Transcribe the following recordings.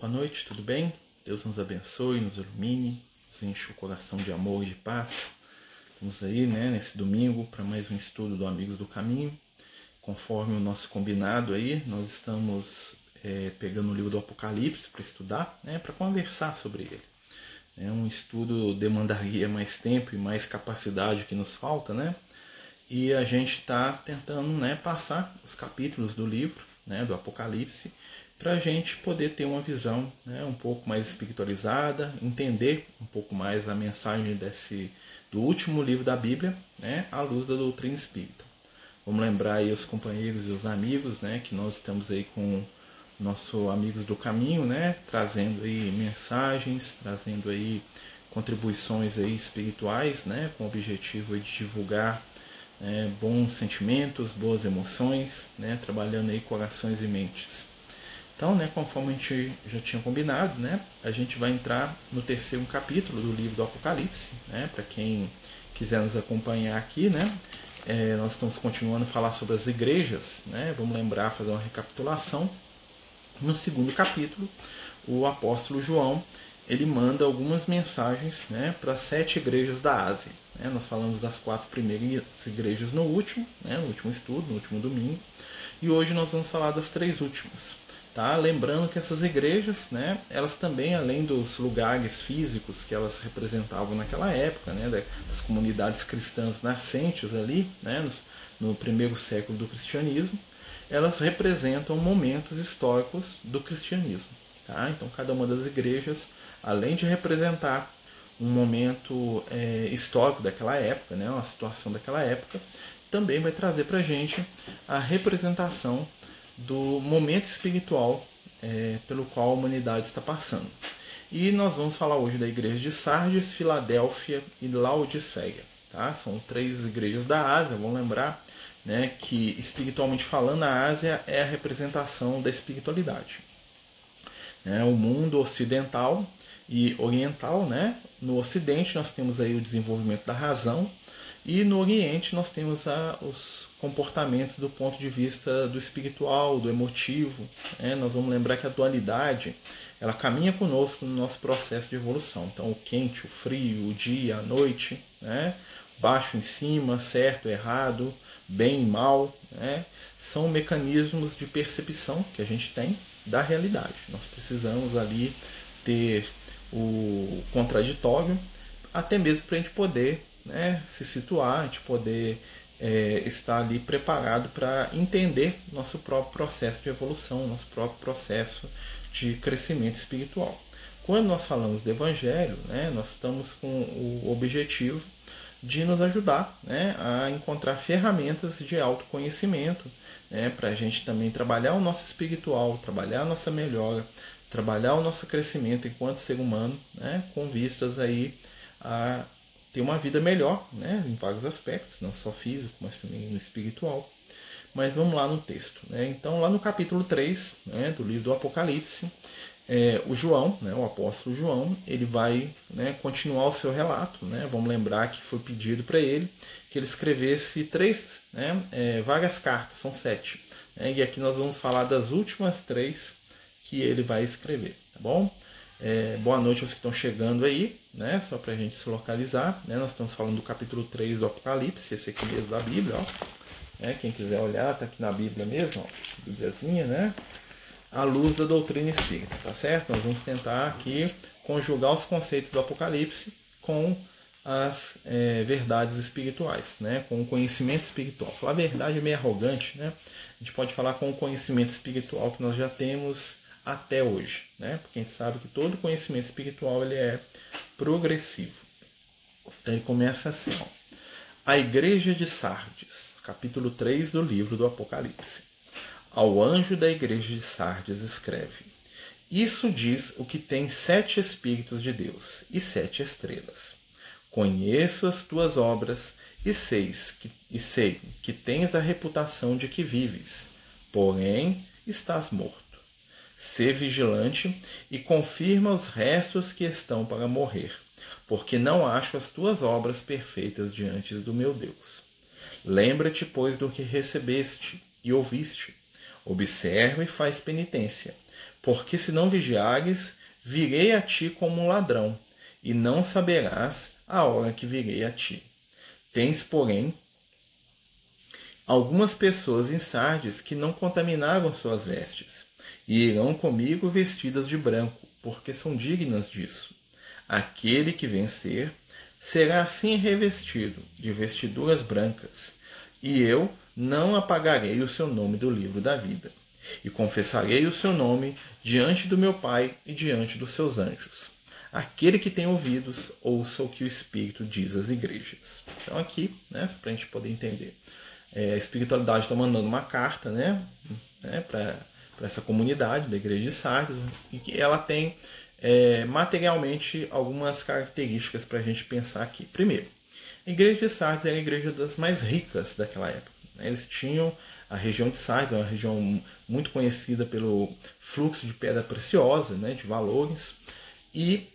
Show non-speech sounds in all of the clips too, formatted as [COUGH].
Boa noite, tudo bem? Deus nos abençoe, nos ilumine, nos enche o coração de amor e de paz. Estamos aí, né, nesse domingo para mais um estudo do Amigos do Caminho. Conforme o nosso combinado aí, nós estamos é, pegando o livro do Apocalipse para estudar, né, para conversar sobre ele. É um estudo demandaria mais tempo e mais capacidade que nos falta, né? E a gente está tentando, né, passar os capítulos do livro, né, do Apocalipse para a gente poder ter uma visão né, um pouco mais espiritualizada, entender um pouco mais a mensagem desse do último livro da Bíblia, né, à luz da doutrina espírita. Vamos lembrar aí os companheiros e os amigos, né, que nós estamos aí com nosso amigos do caminho, né, trazendo aí mensagens, trazendo aí contribuições aí espirituais, né, com o objetivo de divulgar né, bons sentimentos, boas emoções, né, trabalhando aí corações e mentes. Então, né, conforme a gente já tinha combinado, né, a gente vai entrar no terceiro capítulo do livro do Apocalipse, né, para quem quiser nos acompanhar aqui, né, é, nós estamos continuando a falar sobre as igrejas, né, vamos lembrar, fazer uma recapitulação. No segundo capítulo, o apóstolo João ele manda algumas mensagens né, para sete igrejas da Ásia. Né? Nós falamos das quatro primeiras igrejas no último, né, no último estudo, no último domingo, e hoje nós vamos falar das três últimas. Tá? Lembrando que essas igrejas, né, elas também, além dos lugares físicos que elas representavam naquela época, né, das comunidades cristãs nascentes ali, né, no, primeiro século do cristianismo, elas representam momentos históricos do cristianismo. Tá? Então, cada uma das igrejas, além de representar um momento é, histórico daquela época, né, uma situação daquela época, também vai trazer para a gente a representação do momento espiritual é, pelo qual a humanidade está passando. E nós vamos falar hoje da igreja de Sardes, Filadélfia e Laodiceia. Tá? São três igrejas da Ásia, vamos lembrar né, que espiritualmente falando, a Ásia é a representação da espiritualidade. É, o mundo ocidental e oriental, né? no ocidente nós temos aí o desenvolvimento da razão e no oriente nós temos a, os comportamentos do ponto de vista do espiritual, do emotivo. Né? Nós vamos lembrar que a dualidade ela caminha conosco no nosso processo de evolução. Então, o quente, o frio, o dia, a noite, né? baixo em cima, certo, errado, bem e mal, né? são mecanismos de percepção que a gente tem da realidade. Nós precisamos ali ter o contraditório, até mesmo para a gente poder né, se situar, a gente poder é, estar ali preparado para entender nosso próprio processo de evolução, nosso próprio processo de crescimento espiritual. Quando nós falamos do Evangelho, né, nós estamos com o objetivo de nos ajudar né, a encontrar ferramentas de autoconhecimento né, para a gente também trabalhar o nosso espiritual, trabalhar a nossa melhora, trabalhar o nosso crescimento enquanto ser humano, né, com vistas aí a ter uma vida melhor, né, em vários aspectos, não só físico, mas também no espiritual. Mas vamos lá no texto. Né? Então, lá no capítulo 3 né, do livro do Apocalipse, é, o João, né, o apóstolo João, ele vai né, continuar o seu relato. Né? Vamos lembrar que foi pedido para ele que ele escrevesse três, né, é, cartas, são sete. Né? E aqui nós vamos falar das últimas três que ele vai escrever, tá bom? É, boa noite aos que estão chegando aí, né? Só para a gente se localizar. Né? Nós estamos falando do capítulo 3 do Apocalipse, esse aqui mesmo da Bíblia, ó. É, quem quiser olhar, tá aqui na Bíblia mesmo, ó. Bíbliazinha, né? A luz da doutrina espírita, tá certo? Nós vamos tentar aqui conjugar os conceitos do Apocalipse com as é, verdades espirituais, né? com o conhecimento espiritual. Falar verdade é meio arrogante, né? A gente pode falar com o conhecimento espiritual que nós já temos até hoje, né? Porque a gente sabe que todo conhecimento espiritual ele é progressivo. Então ele começa assim, ó. A igreja de Sardes, capítulo 3 do livro do Apocalipse. Ao anjo da igreja de Sardes escreve: Isso diz o que tem sete espíritos de Deus e sete estrelas. Conheço as tuas obras e, que, e sei que tens a reputação de que vives, porém estás morto. Sê vigilante e confirma os restos que estão para morrer, porque não acho as tuas obras perfeitas diante do meu Deus. Lembra-te, pois, do que recebeste e ouviste. Observa e faz penitência, porque se não vigiares, virei a ti como um ladrão, e não saberás a hora que virei a ti. Tens, porém, algumas pessoas em Sardes que não contaminaram suas vestes, e irão comigo vestidas de branco, porque são dignas disso. Aquele que vencer será assim revestido de vestiduras brancas, e eu não apagarei o seu nome do livro da vida, e confessarei o seu nome diante do meu Pai e diante dos seus anjos. Aquele que tem ouvidos, ouça o que o Espírito diz às igrejas. Então, aqui, né, para a gente poder entender, é, a espiritualidade está mandando uma carta né, né, para essa comunidade da igreja de Sardes, e que ela tem é, materialmente algumas características para a gente pensar aqui. Primeiro, a igreja de Sardes era a igreja das mais ricas daquela época. Né? Eles tinham a região de Sardes, é uma região muito conhecida pelo fluxo de pedra preciosa, né, de valores, e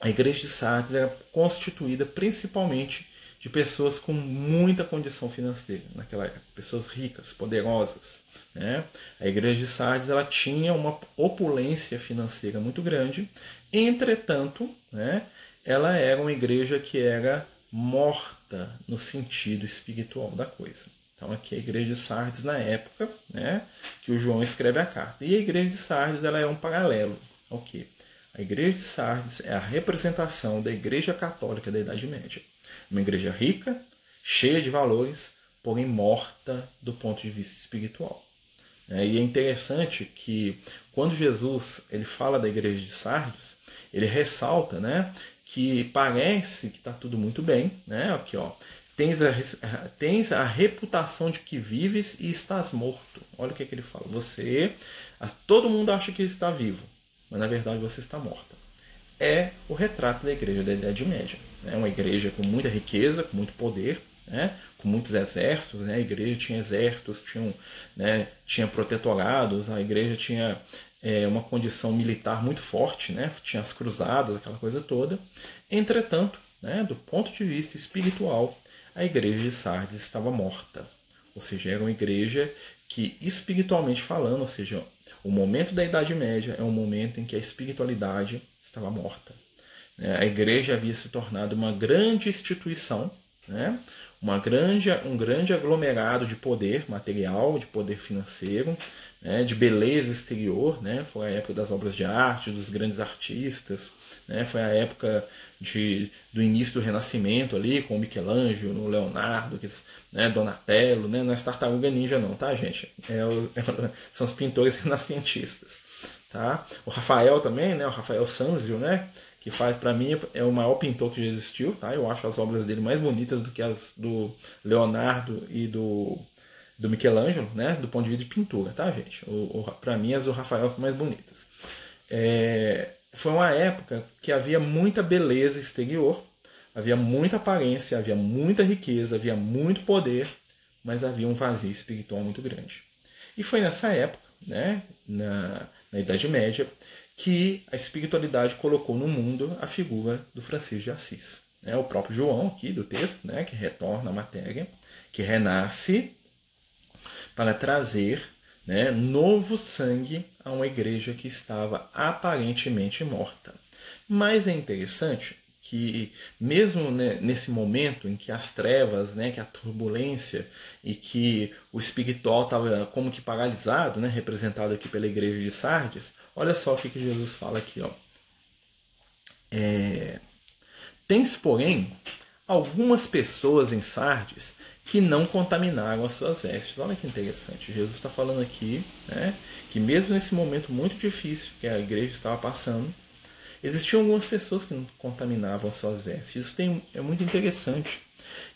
a igreja de Sardes era constituída principalmente de pessoas com muita condição financeira naquela época, pessoas ricas, poderosas. Né? A igreja de Sardes ela tinha uma opulência financeira muito grande, entretanto, né, ela era uma igreja que era morta no sentido espiritual da coisa. Então aqui a igreja de Sardes na época, né, que o João escreve a carta. E a igreja de Sardes ela é um paralelo ao que a igreja de Sardes é a representação da igreja católica da Idade Média. Uma igreja rica, cheia de valores, porém morta do ponto de vista espiritual. É, e é interessante que quando Jesus ele fala da igreja de Sardes, ele ressalta, né, que parece que está tudo muito bem, né? Aqui, ó, tens a, tens a reputação de que vives e estás morto. Olha o que, é que ele fala. Você, todo mundo acha que está vivo, mas na verdade você está morta. É o retrato da igreja da Idade Média. É uma igreja com muita riqueza, com muito poder, né? com muitos exércitos. Né? A igreja tinha exércitos, tinha, né? tinha protetorados, a igreja tinha é, uma condição militar muito forte, né? tinha as cruzadas, aquela coisa toda. Entretanto, né? do ponto de vista espiritual, a igreja de Sardes estava morta. Ou seja, era uma igreja que, espiritualmente falando, ou seja, o momento da Idade Média é um momento em que a espiritualidade estava morta. Né? A igreja havia se tornado uma grande instituição, né? Uma grande, um grande aglomerado de poder material, de poder financeiro, né? de beleza exterior. Né? Foi a época das obras de arte, dos grandes artistas, né? Foi a época de, do início do Renascimento ali, com Michelangelo, Leonardo, que, né? Donatello, né? não é Tartaruga Ninja não, tá gente? É é, são os pintores [LAUGHS] renascentistas. Tá? O Rafael também, né? o Rafael Sanzio, né? Que faz para mim é o maior pintor que já existiu, tá? Eu acho as obras dele mais bonitas do que as do Leonardo e do do Michelangelo, né? Do ponto de vista de pintura, tá, gente? O, o para mim as do Rafael são mais bonitas. É, foi uma época que havia muita beleza exterior, havia muita aparência, havia muita riqueza, havia muito poder, mas havia um vazio espiritual muito grande. E foi nessa época, né, na, na Idade Média, que a espiritualidade colocou no mundo a figura do Francisco de Assis. É o próprio João aqui do texto, né, que retorna à matéria, que renasce para trazer né, novo sangue a uma igreja que estava aparentemente morta. Mas é interessante que mesmo né, nesse momento em que as trevas, né, que a turbulência e que o espiritual estava como que paralisado, né, representado aqui pela igreja de Sardes, olha só o que, que Jesus fala aqui, ó. É, Tens, porém, algumas pessoas em Sardes que não contaminaram as suas vestes. Olha que interessante. Jesus está falando aqui né, que mesmo nesse momento muito difícil que a igreja estava passando, existiam algumas pessoas que não contaminavam as suas vestes. Isso tem, é muito interessante.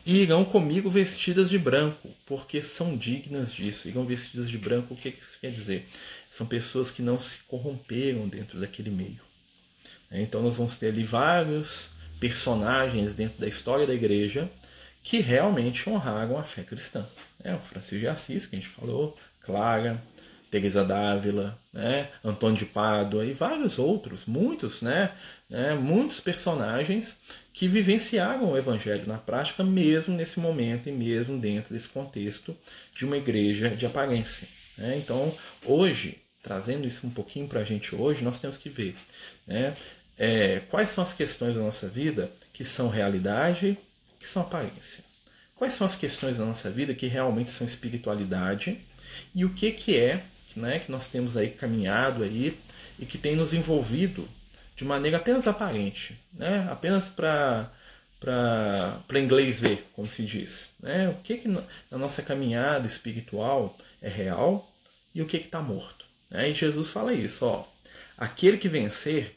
E irão comigo vestidas de branco, porque são dignas disso. Irão vestidas de branco, o que isso quer dizer? São pessoas que não se corromperam dentro daquele meio. Então nós vamos ter ali vários personagens dentro da história da igreja que realmente honraram a fé cristã. É, o Francisco de Assis, que a gente falou, Clara, Teresa d'Ávila, né, Antônio de Pádua e vários outros, muitos, né, né, muitos personagens que vivenciaram o evangelho na prática mesmo nesse momento e mesmo dentro desse contexto de uma igreja de aparência. Né? Então, hoje, trazendo isso um pouquinho para a gente hoje, nós temos que ver né? é, quais são as questões da nossa vida que são realidade, que são aparência. Quais são as questões da nossa vida que realmente são espiritualidade e o que, que é né, que nós temos aí caminhado aí e que tem nos envolvido de maneira apenas aparente, né? apenas para para inglês ver, como se diz. Né? O que, que na nossa caminhada espiritual é real e o que está morto. Né? E Jesus fala isso, ó, aquele que vencer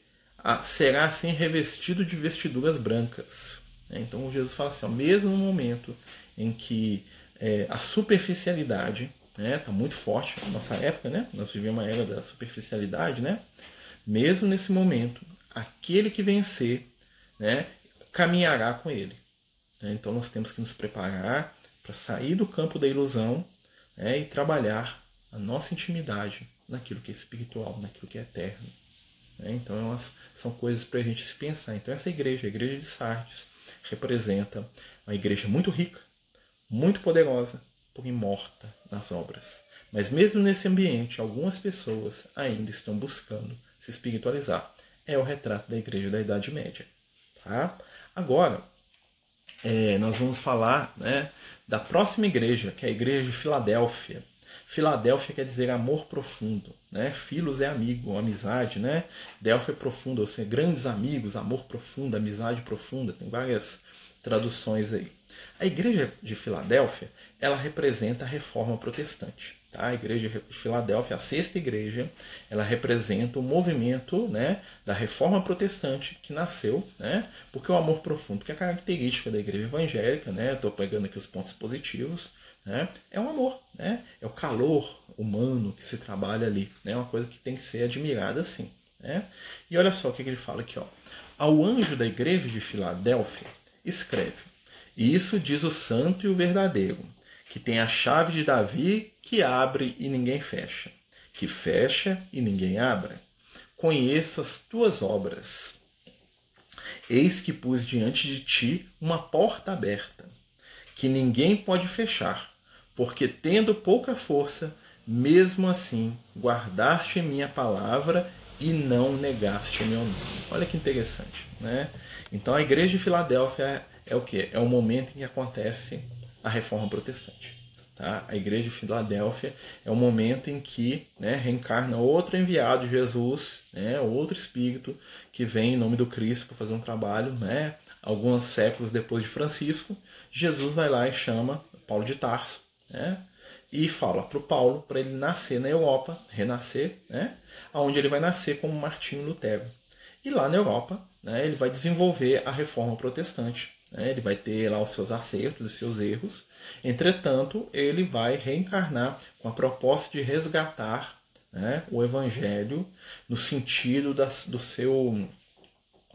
será assim revestido de vestiduras brancas. Né? Então Jesus fala assim, ó, mesmo no momento em que é, a superficialidade né, tá muito forte na nossa época, né? nós vivemos uma era da superficialidade, né? mesmo nesse momento, aquele que vencer né, caminhará com ele. Né? Então nós temos que nos preparar para sair do campo da ilusão né, e trabalhar a nossa intimidade naquilo que é espiritual, naquilo que é eterno. Né? Então elas são coisas para a gente se pensar. Então essa igreja, a igreja de Sardes, representa uma igreja muito rica, muito poderosa, porém morta nas obras. Mas mesmo nesse ambiente, algumas pessoas ainda estão buscando se espiritualizar. É o retrato da igreja da Idade Média. Tá? Agora, é, nós vamos falar né, da próxima igreja, que é a igreja de Filadélfia. Filadélfia quer dizer amor profundo, né? Filos é amigo, amizade, né? Delfia é profundo, ou seja, grandes amigos, amor profundo, amizade profunda, tem várias traduções aí. A igreja de Filadélfia, ela representa a reforma protestante. Tá? A igreja de Filadélfia, a sexta igreja, ela representa o movimento né, da reforma protestante que nasceu, né, porque o amor profundo, que é a característica da igreja evangélica, né, estou pegando aqui os pontos positivos, né, é o amor, né, é o calor humano que se trabalha ali, né, é uma coisa que tem que ser admirada assim. Né? E olha só o que ele fala aqui. Ó. Ao anjo da igreja de Filadélfia, escreve: Isso diz o santo e o verdadeiro que tem a chave de Davi que abre e ninguém fecha, que fecha e ninguém abre. Conheço as tuas obras. Eis que pus diante de ti uma porta aberta, que ninguém pode fechar, porque tendo pouca força, mesmo assim guardaste minha palavra e não negaste meu nome. Olha que interessante, né? Então a igreja de Filadélfia é, o que? É o momento em que acontece a reforma protestante. Tá? A igreja de Filadélfia é o momento em que né, reencarna outro enviado, Jesus, né, outro espírito que vem em nome do Cristo para fazer um trabalho. Né, alguns séculos depois de Francisco, Jesus vai lá e chama Paulo de Tarso né, e fala para o Paulo para ele nascer na Europa, renascer, né, onde ele vai nascer como Martinho Lutero. E lá na Europa, né, ele vai desenvolver a reforma protestante né? Ele vai ter lá os seus acertos e seus erros. Entretanto, ele vai reencarnar com a proposta de resgatar né, o Evangelho no sentido das, do seu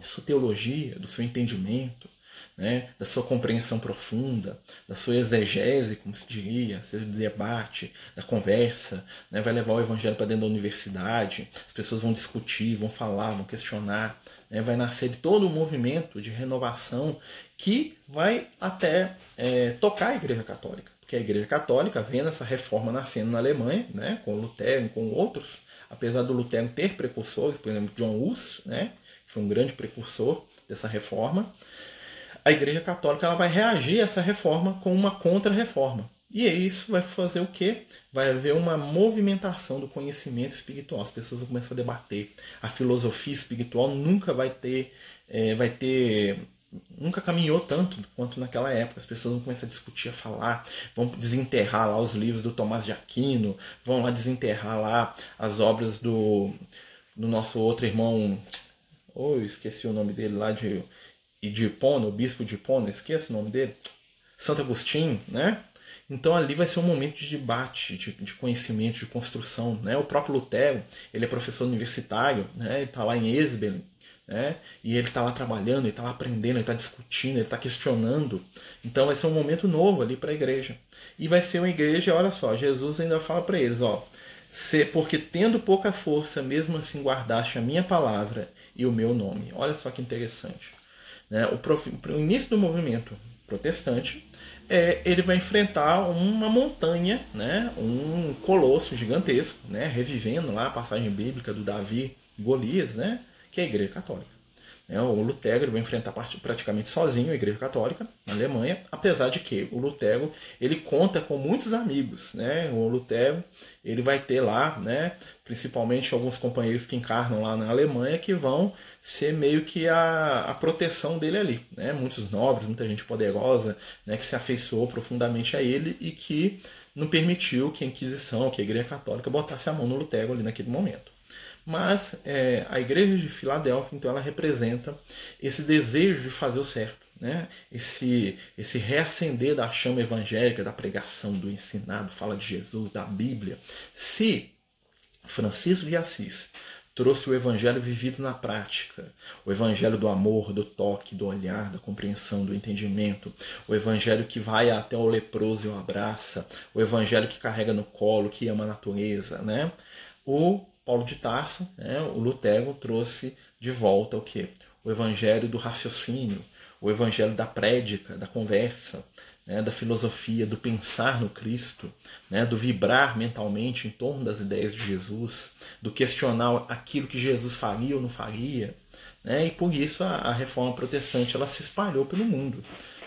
sua teologia, do seu entendimento, né, da sua compreensão profunda, da sua exegese, como se diria, seu debate, da conversa, né, vai levar o evangelho para dentro da universidade, as pessoas vão discutir, vão falar, vão questionar, né, vai nascer todo um movimento de renovação que vai até é, tocar a Igreja Católica. Porque a Igreja Católica, vendo essa reforma nascendo na Alemanha, né, com Lutero e com outros, apesar do Lutero ter precursores, por exemplo, John Hus, né, que foi um grande precursor dessa reforma, a Igreja Católica ela vai reagir a essa reforma com uma contra-reforma. E isso vai fazer o quê? Vai haver uma movimentação do conhecimento espiritual. As pessoas vão começar a debater. A filosofia espiritual nunca vai ter, é, vai ter, nunca caminhou tanto quanto naquela época. As pessoas vão começar a discutir, a falar, vão desenterrar lá os livros do Tomás de Aquino, vão lá desenterrar lá as obras do, do nosso outro irmão, oh, esqueci o nome dele lá de, de o bispo de Hipona, esqueço o nome dele, Santo Agostinho, né? Então ali vai ser um momento de debate, de, de conhecimento, de construção. Né? O próprio Lutero, ele é professor universitário, né? ele está lá em Esbelen, né? e ele está lá trabalhando, ele está lá aprendendo, ele está discutindo, ele está questionando. Então vai ser um momento novo ali para a igreja. E vai ser uma igreja, olha só, Jesus ainda fala para eles, ó, porque tendo pouca força, mesmo assim guardaste a minha palavra e o meu nome. Olha só que interessante. Né? O, prof... o início do movimento protestante é, ele vai enfrentar uma montanha, né, um colosso gigantesco, né, revivendo lá a passagem bíblica do Davi Golias, né, que é a Igreja Católica. É, o Lutero vai enfrentar praticamente sozinho a Igreja Católica na Alemanha, apesar de que o Lutero ele conta com muitos amigos. Né? O Lutero ele vai ter lá, né, principalmente alguns companheiros que encarnam lá na Alemanha, que vão ser meio que a, a proteção dele ali. Né? Muitos nobres, muita gente poderosa né, que se afeiçoou profundamente a ele e que não permitiu que a Inquisição, que a Igreja Católica botasse a mão no Lutero ali naquele momento. Mas é, a igreja de Filadélfia, então, ela representa esse desejo de fazer o certo, né? esse, esse reacender da chama evangélica, da pregação, do ensinado, fala de Jesus, da Bíblia. Se Francisco de Assis trouxe o evangelho vivido na prática, o evangelho do amor, do toque, do olhar, da compreensão, do entendimento, o evangelho que vai até o leproso e o abraça, o evangelho que carrega no colo, que ama a natureza, né? O Paulo de Tarso, né, o Lutero trouxe de volta o que? O evangelho do raciocínio, o evangelho da prédica, da conversa, né, da filosofia, do pensar no Cristo, né, do vibrar mentalmente em torno das ideias de Jesus, do questionar aquilo que Jesus faria ou não faria. Né, e por isso a, a reforma protestante ela se espalhou pelo mundo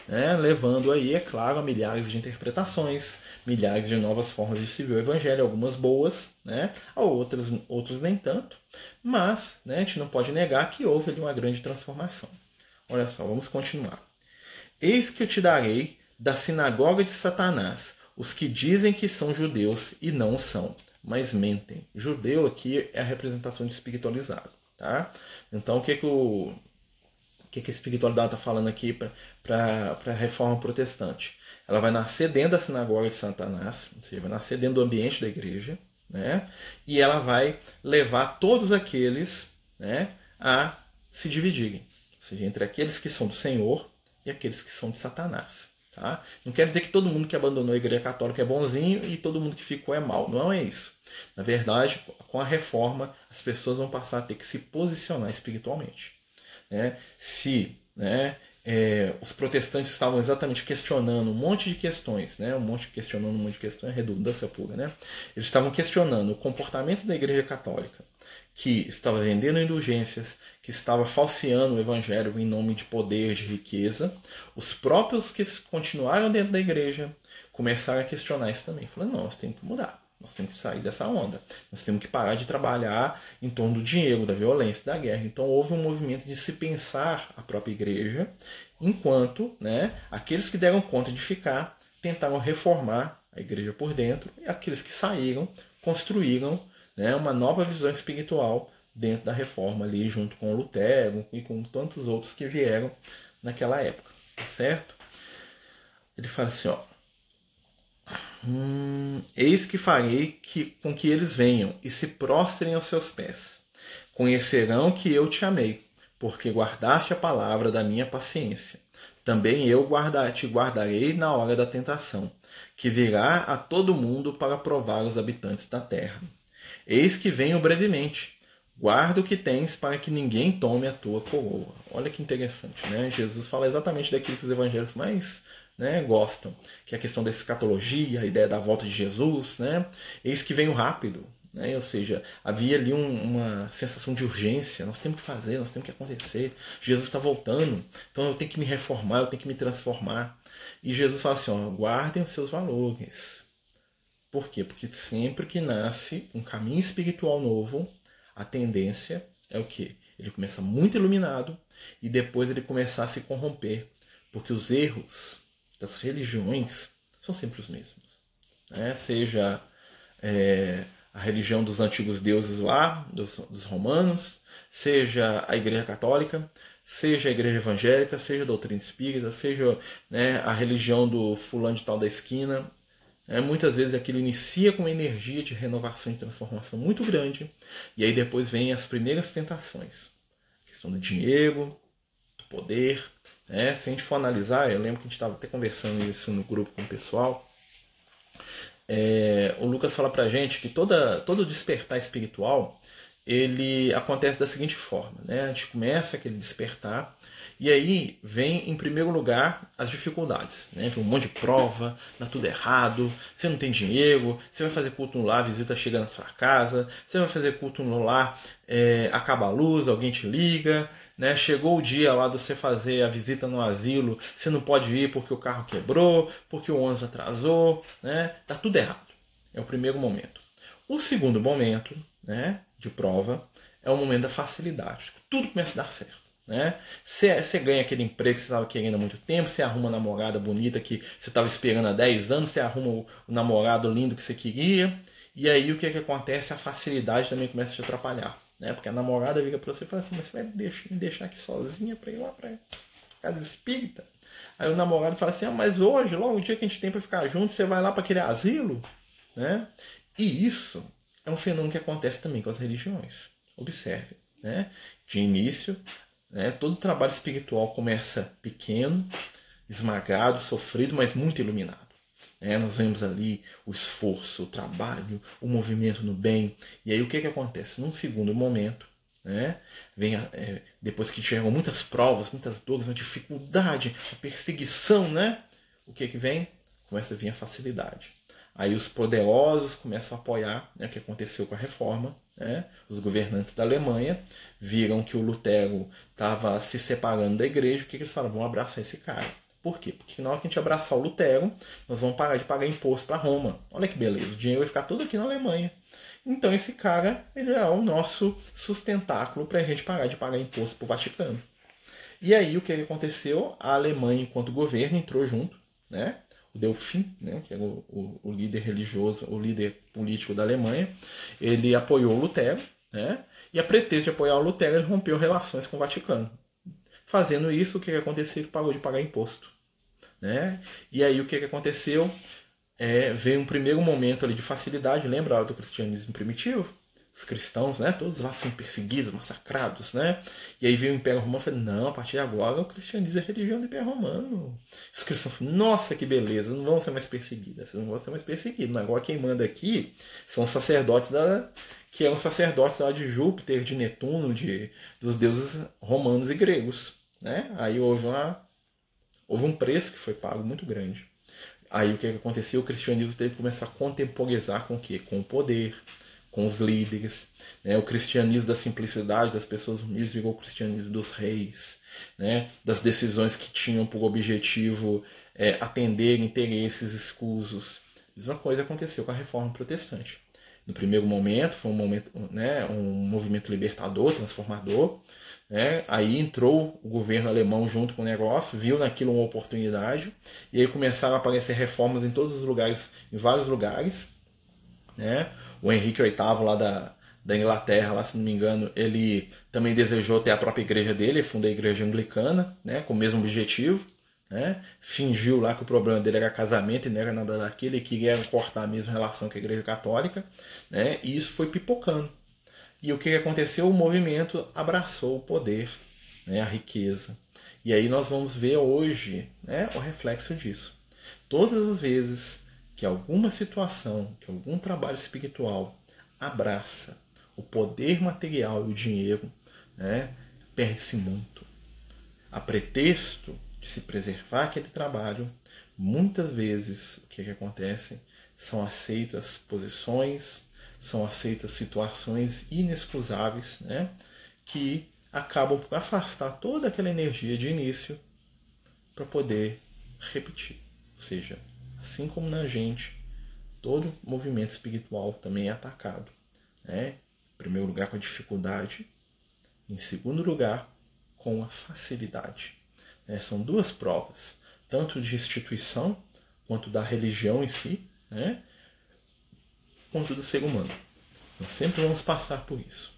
né, levando aí, é claro, a milhares de interpretações, milhares de novas formas de se ver o evangelho, algumas boas, né, outras, outras nem tanto, mas né, a gente não pode negar que houve ali uma grande transformação. Olha só, vamos continuar. Eis que eu te darei da sinagoga de Satanás os que dizem que são judeus e não são, mas mentem. Judeu aqui é a representação de espiritualizado. Tá? Então, o que, que o que, que a espiritualidade está falando aqui para a reforma protestante? Ela vai nascer dentro da sinagoga de Satanás, ou seja, vai nascer dentro do ambiente da igreja, né? e ela vai levar todos aqueles né, a se dividirem, ou seja, entre aqueles que são do Senhor e aqueles que são de Satanás. Tá? Não quer dizer que todo mundo que abandonou a igreja católica é bonzinho e todo mundo que ficou é mal. Não é isso. Na verdade, com a reforma, as pessoas vão passar a ter que se posicionar espiritualmente né, se né, é, os protestantes estavam exatamente questionando um monte de questões, né, um monte questionando um monte de questões, é redundância pura, né? Eles estavam questionando o comportamento da Igreja Católica, que estava vendendo indulgências, que estava falseando o Evangelho em nome de poder, de riqueza. Os próprios que continuaram dentro da Igreja começaram a questionar isso também. Falaram, não, nós temos que mudar. Nós temos que sair dessa onda. Nós temos que parar de trabalhar em torno do dinheiro, da violência, da guerra. Então houve um movimento de se pensar a própria igreja, enquanto né, aqueles que deram conta de ficar tentaram reformar a igreja por dentro, e aqueles que saíram construíram né, uma nova visão espiritual dentro da reforma ali, junto com Lutero e com tantos outros que vieram naquela época, certo? Ele fala assim, ó, Hum, eis que farei que, com que eles venham e se prostrem aos seus pés. Conhecerão que eu te amei, porque guardaste a palavra da minha paciência. Também eu guarda, te guardarei na hora da tentação, que virá a todo mundo para provar os habitantes da terra. Eis que venho brevemente. Guarda o que tens para que ninguém tome a tua coroa. Olha que interessante, né? Jesus fala exatamente daquilo que os evangelhos mais né, gostam, que é a questão da escatologia, a ideia da volta de Jesus, né? Eis que venho rápido, né? Ou seja, havia ali um, uma sensação de urgência, nós temos que fazer, nós temos que acontecer. Jesus está voltando, então eu tenho que me reformar, eu tenho que me transformar. E Jesus fala assim: ó, guardem os seus valores. Por quê? Porque sempre que nasce um caminho espiritual novo, a tendência é o quê? Ele começa muito iluminado e depois ele começar a se corromper, porque os erros das religiões são sempre os mesmos. Né? Seja é, a religião dos antigos deuses lá, dos, dos, romanos, seja a Igreja Católica, seja a Igreja Evangélica, seja a doutrina espírita, seja né, a religião do fulano de tal da esquina. É, muitas vezes aquilo inicia com uma energia de renovação e transformação muito grande, e aí depois vem as primeiras tentações. A questão do dinheiro, do poder, né? Se a gente for analisar, eu lembro que a gente estava até conversando isso no grupo com o pessoal. É, o Lucas fala pra gente que toda, todo despertar espiritual ele acontece da seguinte forma: né? a gente começa aquele despertar E aí vem, em primeiro lugar, as dificuldades. Né? Vem um monte de prova, dá tudo errado, você não tem dinheiro, você vai fazer culto no lar, a visita chega na sua casa, você vai fazer culto no lar, é, acaba a luz, alguém te liga, né? Chegou o dia lá de você fazer a visita no asilo, você não pode ir porque o carro quebrou, porque o ônibus atrasou, né? Tá tudo errado. É o primeiro momento. O segundo momento, né, de prova, é o momento da facilidade. Tudo começa a dar certo. Né? Você, você ganha aquele emprego que você estava querendo há muito tempo, você arruma uma namorada bonita que você estava esperando há 10 anos, você arruma o, namorado lindo que você queria, e aí o que, que acontece? A facilidade também começa a te atrapalhar. Né? Porque a namorada liga para você e fala assim, mas você vai me deixar aqui sozinha para ir lá para casa espírita? Aí o namorado fala assim, ah, mas hoje, logo o dia que a gente tem para ficar junto, você vai lá para aquele asilo? Né? E isso é um fenômeno que acontece também com as religiões. Observe. Né? De início, né, todo trabalho espiritual começa pequeno, esmagado, sofrido, mas muito iluminado. É, nós vemos ali o esforço, o trabalho, o movimento no bem. E aí o que, que acontece? Num segundo momento, né, vem a, é, depois que chegam muitas provas, muitas dores, uma dificuldade, a perseguição, né? O que, que vem? Começa a vir a facilidade. Aí os poderosos começam a apoiar né, o que aconteceu com a reforma. Né? Os governantes da Alemanha viram que o Lutero estava se separando da igreja. O que, que eles falaram? Vamos abraçar esse cara. Por quê? Porque na hora que a gente abraçar o Lutero, nós vamos parar de pagar imposto para Roma. Olha que beleza, o dinheiro vai ficar todo aqui na Alemanha. Então esse cara, ele é o nosso sustentáculo para a gente parar de pagar imposto para o Vaticano. E aí o que aconteceu? A Alemanha, enquanto governo, entrou junto, né? O Delfim, né, que era o, o, o líder religioso, o líder político da Alemanha, ele apoiou Lutero, né? E a pretexto de apoiar o Lutero, ele rompeu relações com o Vaticano. Fazendo isso, o que aconteceu? Ele parou de pagar imposto. Né? E aí o que, que aconteceu? É, veio um primeiro momento ali de facilidade, lembra do cristianismo primitivo? Os cristãos, né, todos lá sendo perseguidos, massacrados, né? E aí veio o Império Romano e falou, não, a partir de agora o cristianismo é religião do Império Romano. Os cristãos falaram, nossa, que beleza, não vão ser mais perseguidos, não vão ser mais perseguidos. Agora quem manda aqui são os sacerdotes da, que eram sacerdotes lá de Júpiter, de Netuno, de, dos deuses romanos e gregos. Né? Aí houve uma, houve um preço que foi pago muito grande. Aí o que, que aconteceu? O cristianismo teve que começar a contemporizar com o quê? Com o poder, com os líderes. Né? O cristianismo da simplicidade das pessoas humildes virou o cristianismo dos reis, né? das decisões que tinham por objetivo é, atender interesses escusos. Mesma coisa aconteceu com a reforma protestante. No primeiro momento foi um, momento, né, um movimento libertador, transformador, né? Aí entrou o governo alemão junto com o negócio, viu naquilo uma oportunidade, e aí começaram a aparecer reformas em todos os lugares, em vários lugares. Né? O Henrique VIII lá da, da Inglaterra, lá, se não me engano, ele também desejou ter a própria igreja dele, fundou a igreja anglicana, né? com o mesmo objetivo. Né? Fingiu lá que o problema dele era casamento e não era nada daquilo, e queria cortar a mesma relação com a igreja católica, né? e isso foi pipocando. E o que aconteceu? O movimento abraçou o poder, né, a riqueza. E aí nós vamos ver hoje né, o reflexo disso. Todas as vezes que alguma situação, que algum trabalho espiritual abraça o poder material e o dinheiro, né, perde-se muito. A pretexto de se preservar aquele trabalho, muitas vezes o que, que acontece são aceitas posições, são aceitas situações inexcusáveis, né, que acabam por afastar toda aquela energia de início para poder repetir. Ou seja, assim como na gente, todo movimento espiritual também é atacado. Né? Em primeiro lugar, com a dificuldade, em segundo lugar, com a facilidade. Né? São duas provas, tanto de instituição quanto da religião em si, né? Quanto do ser humano. Nós sempre vamos passar por isso.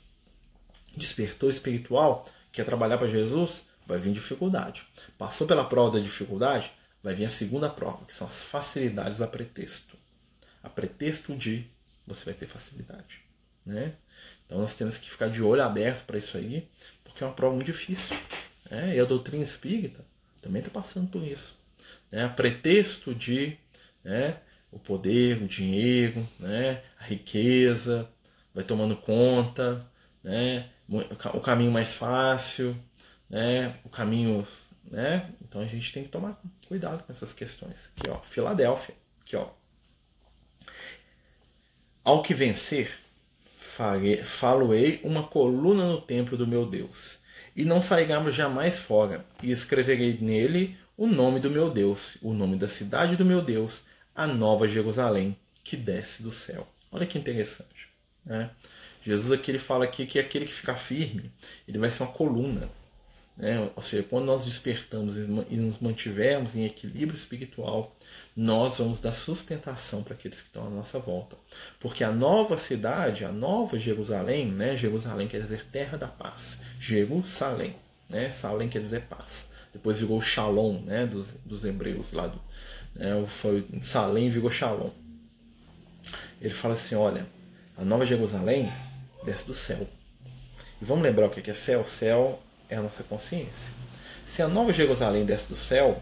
Despertou espiritual, quer trabalhar para Jesus, vai vir dificuldade. Passou pela prova da dificuldade, vai vir a segunda prova, que são as facilidades a pretexto. A pretexto de você vai ter facilidade. Né? Então nós temos que ficar de olho aberto para isso aí, porque é uma prova muito difícil. Né? E a doutrina espírita também está passando por isso. Né? A pretexto de né, o poder, o dinheiro, né, a riqueza, vai tomando conta, né, o caminho mais fácil, né, o caminho, né? Então a gente tem que tomar cuidado com essas questões. Aqui, ó, Filadélfia, aqui, ó. Ao que vencer, faloei uma coluna no templo do meu Deus, e não sairemos jamais fora, e escreverei nele o nome do meu Deus, o nome da cidade do meu Deus, a nova Jerusalém, que desce do céu. Olha que interessante. Né? Jesus aqui ele fala aqui que aquele que ficar firme, ele vai ser uma coluna. Né? Ou seja, quando nós despertamos e nos mantivermos em equilíbrio espiritual, nós vamos dar sustentação para aqueles que estão à nossa volta. Porque a nova cidade, a nova Jerusalém, né? Jerusalém quer dizer terra da paz. Jerusalém, né? Salém quer dizer paz. Depois virou Shalom, né? Dos, dos hebreus lá do, né? Foi Salém virou Shalom. Ele fala assim, olha, a nova Jerusalém desce do céu. E vamos lembrar o que é céu? Céu é a nossa consciência. Se a nova Jerusalém desce do céu,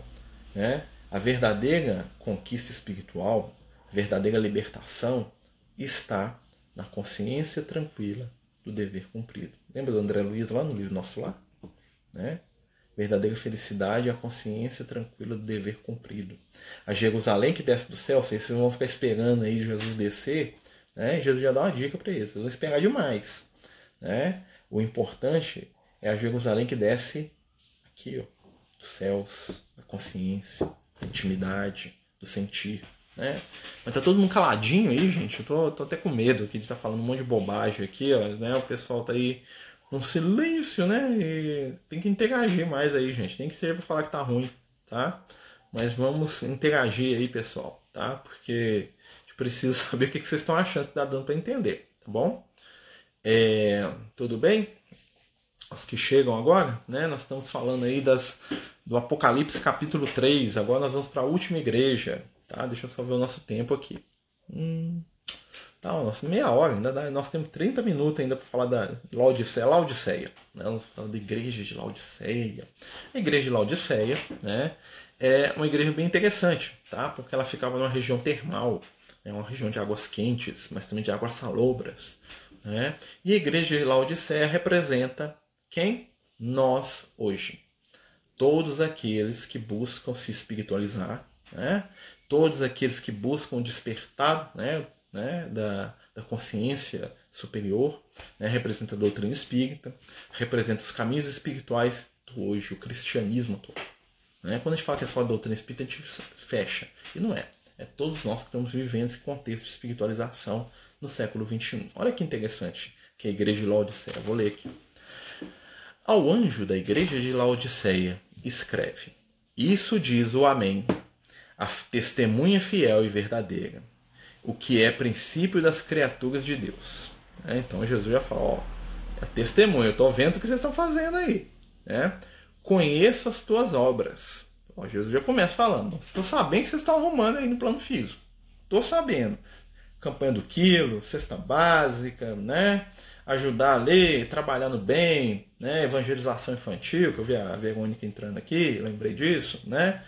né, a verdadeira conquista espiritual, verdadeira libertação está na consciência tranquila do dever cumprido. Lembra do André Luiz lá no livro Nosso Lar? Né? Verdadeira felicidade é a consciência tranquila do dever cumprido. A Jerusalém que desce do céu, vocês vão ficar esperando aí Jesus descer, né? Jesus já dá uma dica para eles, vocês vão esperar demais. Né? O importante é a Jerusalém que desce aqui, ó, dos céus, da consciência, da intimidade, do sentir. Né? Mas tá todo mundo caladinho aí, gente. Eu tô, tô até com medo aqui de estar tá falando um monte de bobagem aqui, ó, né? O pessoal tá aí um silêncio, né? E tem que interagir mais aí, gente. Tem que ser para falar que tá ruim, tá? Mas vamos interagir aí, pessoal, tá? Porque a gente precisa [LAUGHS] saber o que vocês estão achando, se tá dando para entender, tá bom? É, tudo bem? as que chegam agora, né? Nós estamos falando aí das, do Apocalipse capítulo 3. Agora nós vamos para a última igreja, tá? Deixa eu só ver o nosso tempo aqui. Hum, tá, nossa, meia hora, ainda dá, nós temos 30 minutos ainda para falar da Laodiceia. Laodiceia, né? Nós falando da igreja de Laodiceia. A igreja de Laodiceia, né? É uma igreja bem interessante, tá? Porque ela ficava numa região termal, é uma região de águas quentes, mas também de águas salobras. Né? E a igreja de Laodiceia representa quem? Nós hoje. Todos aqueles que buscam se espiritualizar, né? todos aqueles que buscam despertar né? Né? Da, da consciência superior, né? representa a doutrina espírita, representa os caminhos espirituais do hoje, o cristianismo todo. Né? Quando a gente fala que é só a doutrina espírita, a gente fecha. E não é. É todos nós que estamos vivendo esse contexto de espiritualização no século XXI. Olha que interessante que a igreja de Laodiceia. Vou ler aqui. Ao anjo da igreja de Laodiceia, escreve: Isso diz o Amém, a testemunha fiel e verdadeira, o que é princípio das criaturas de Deus. É, então Jesus já fala: Ó, é testemunha, eu estou vendo o que vocês estão fazendo aí. Né? Conheço as tuas obras. Ó, Jesus já começa falando: Estou sabendo que vocês estão arrumando aí no plano físico. Estou sabendo. Campanha do quilo, cesta básica, né? ajudar a ler, trabalhando bem, né? evangelização infantil, que eu vi a Verônica entrando aqui, lembrei disso, né?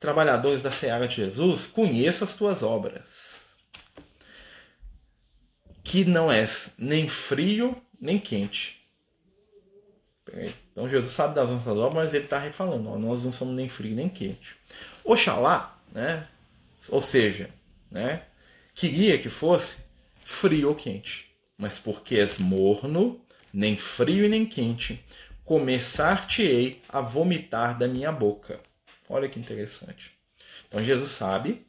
Trabalhadores da Seara de Jesus, conheça as tuas obras. Que não és nem frio nem quente. Então Jesus sabe das nossas obras, mas ele está falando, ó, nós não somos nem frio nem quente. Oxalá, né? Ou seja, né? Queria que fosse frio ou quente mas porque és morno, nem frio e nem quente, começar-te-ei a vomitar da minha boca. Olha que interessante. Então Jesus sabe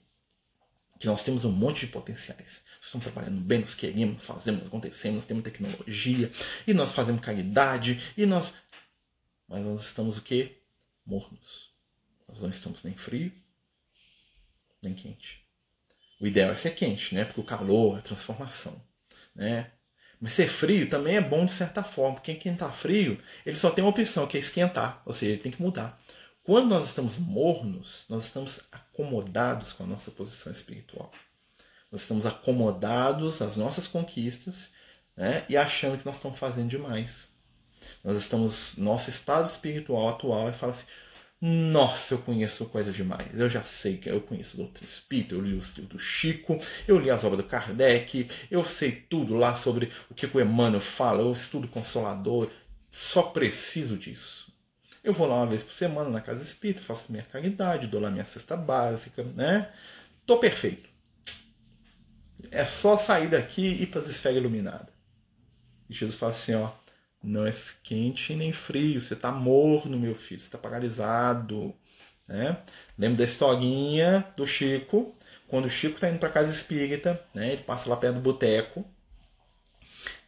que nós temos um monte de potenciais. Estamos trabalhando bem, nós queremos, fazemos, acontecemos, temos tecnologia, e nós fazemos caridade, e nós. Mas nós estamos o quê? Mornos. Nós não estamos nem frio, nem quente. O ideal é ser quente, né? Porque o calor, a transformação, né? Mas ser frio também é bom de certa forma, porque quem está frio, ele só tem uma opção, que é esquentar, ou seja, ele tem que mudar. Quando nós estamos mornos, nós estamos acomodados com a nossa posição espiritual. Nós estamos acomodados às nossas conquistas né, e achando que nós estamos fazendo demais. Nós estamos, nosso estado espiritual atual e fala assim: nossa, eu conheço coisa demais. Eu já sei que eu conheço o Doutor Espírito, eu li os livros do Chico, eu li as obras do Kardec, eu sei tudo lá sobre o que o Emmanuel fala, eu estudo Consolador. Só preciso disso. Eu vou lá uma vez por semana na casa espírita, faço minha caridade, dou lá minha cesta básica, né? Tô perfeito. É só sair daqui e ir para as esferas iluminadas. E Jesus fala assim, ó, não é quente nem frio, você está morno, meu filho, você está paralisado. Né? Lembra da historinha do Chico, quando o Chico está indo para casa espírita, né? ele passa lá perto do boteco,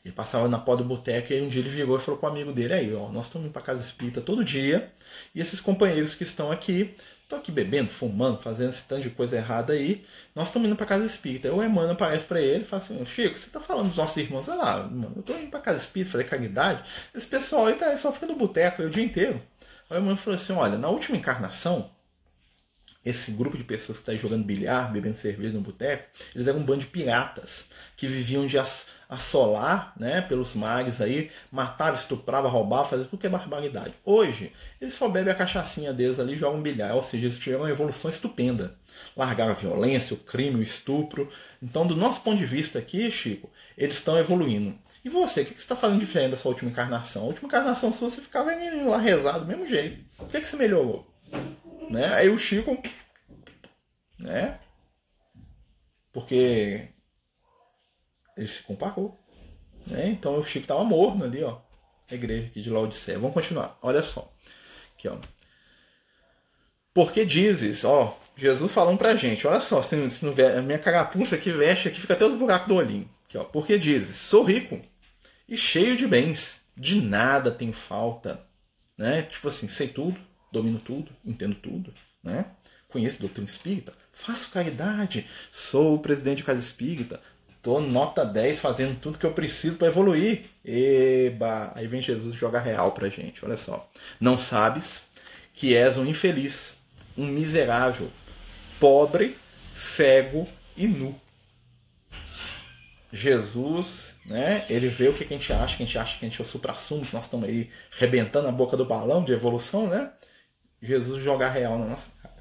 ele passava na porta do boteco e aí um dia ele virou e falou para o amigo dele, aí, ó, nós estamos indo para casa espírita todo dia, e esses companheiros que estão aqui, estão aqui bebendo, fumando, fazendo esse tanto de coisa errada aí, nós estamos indo para casa espírita. O Emmanuel aparece para ele e fala assim, Chico, você está falando dos nossos irmãos, olha lá, mano, eu estou indo para casa espírita fazer caridade, esse pessoal aí tá, só no boteco o dia inteiro. Aí o Emmanuel falou assim, olha, na última encarnação, esse grupo de pessoas que está jogando bilhar, bebendo cerveja no boteco, eles eram um bando de piratas que viviam de assolar né, pelos mares aí, matava, estuprava, roubava, fazia tudo que é barbaridade. Hoje, eles só bebem a cachaçinha deles ali e jogam bilhar, ou seja, eles tiveram uma evolução estupenda. Largaram a violência, o crime, o estupro. Então, do nosso ponto de vista aqui, Chico, eles estão evoluindo. E você, o que você está fazendo diferente da sua última encarnação? A última encarnação sua, você ficava lá rezado do mesmo jeito. O que, que você melhorou? Né? Aí o Chico, né? Porque ele se comparou. Né? Então o Chico estava morno ali, ó. A igreja aqui de Laodicea. Vamos continuar. Olha só. Aqui, ó. Porque dizes, ó, Jesus falando pra gente, olha só, se, se não ver, a minha carapuça aqui veste aqui, fica até os buracos do olhinho. Aqui, ó. Porque dizes, sou rico e cheio de bens, de nada tenho falta. Né? Tipo assim, sei tudo, domino tudo, entendo tudo, né? Conheço doutrina espírita, faço caridade, sou o presidente de casa espírita, tô nota 10 fazendo tudo que eu preciso para evoluir. Eba! Aí vem Jesus jogar real pra gente, olha só. Não sabes que és um infeliz, um miserável, pobre, cego e nu. Jesus, né? Ele vê o que a gente acha, que a gente acha que a gente é o supra-sumo, nós estamos aí rebentando a boca do balão de evolução, né? Jesus jogar real na nossa cara.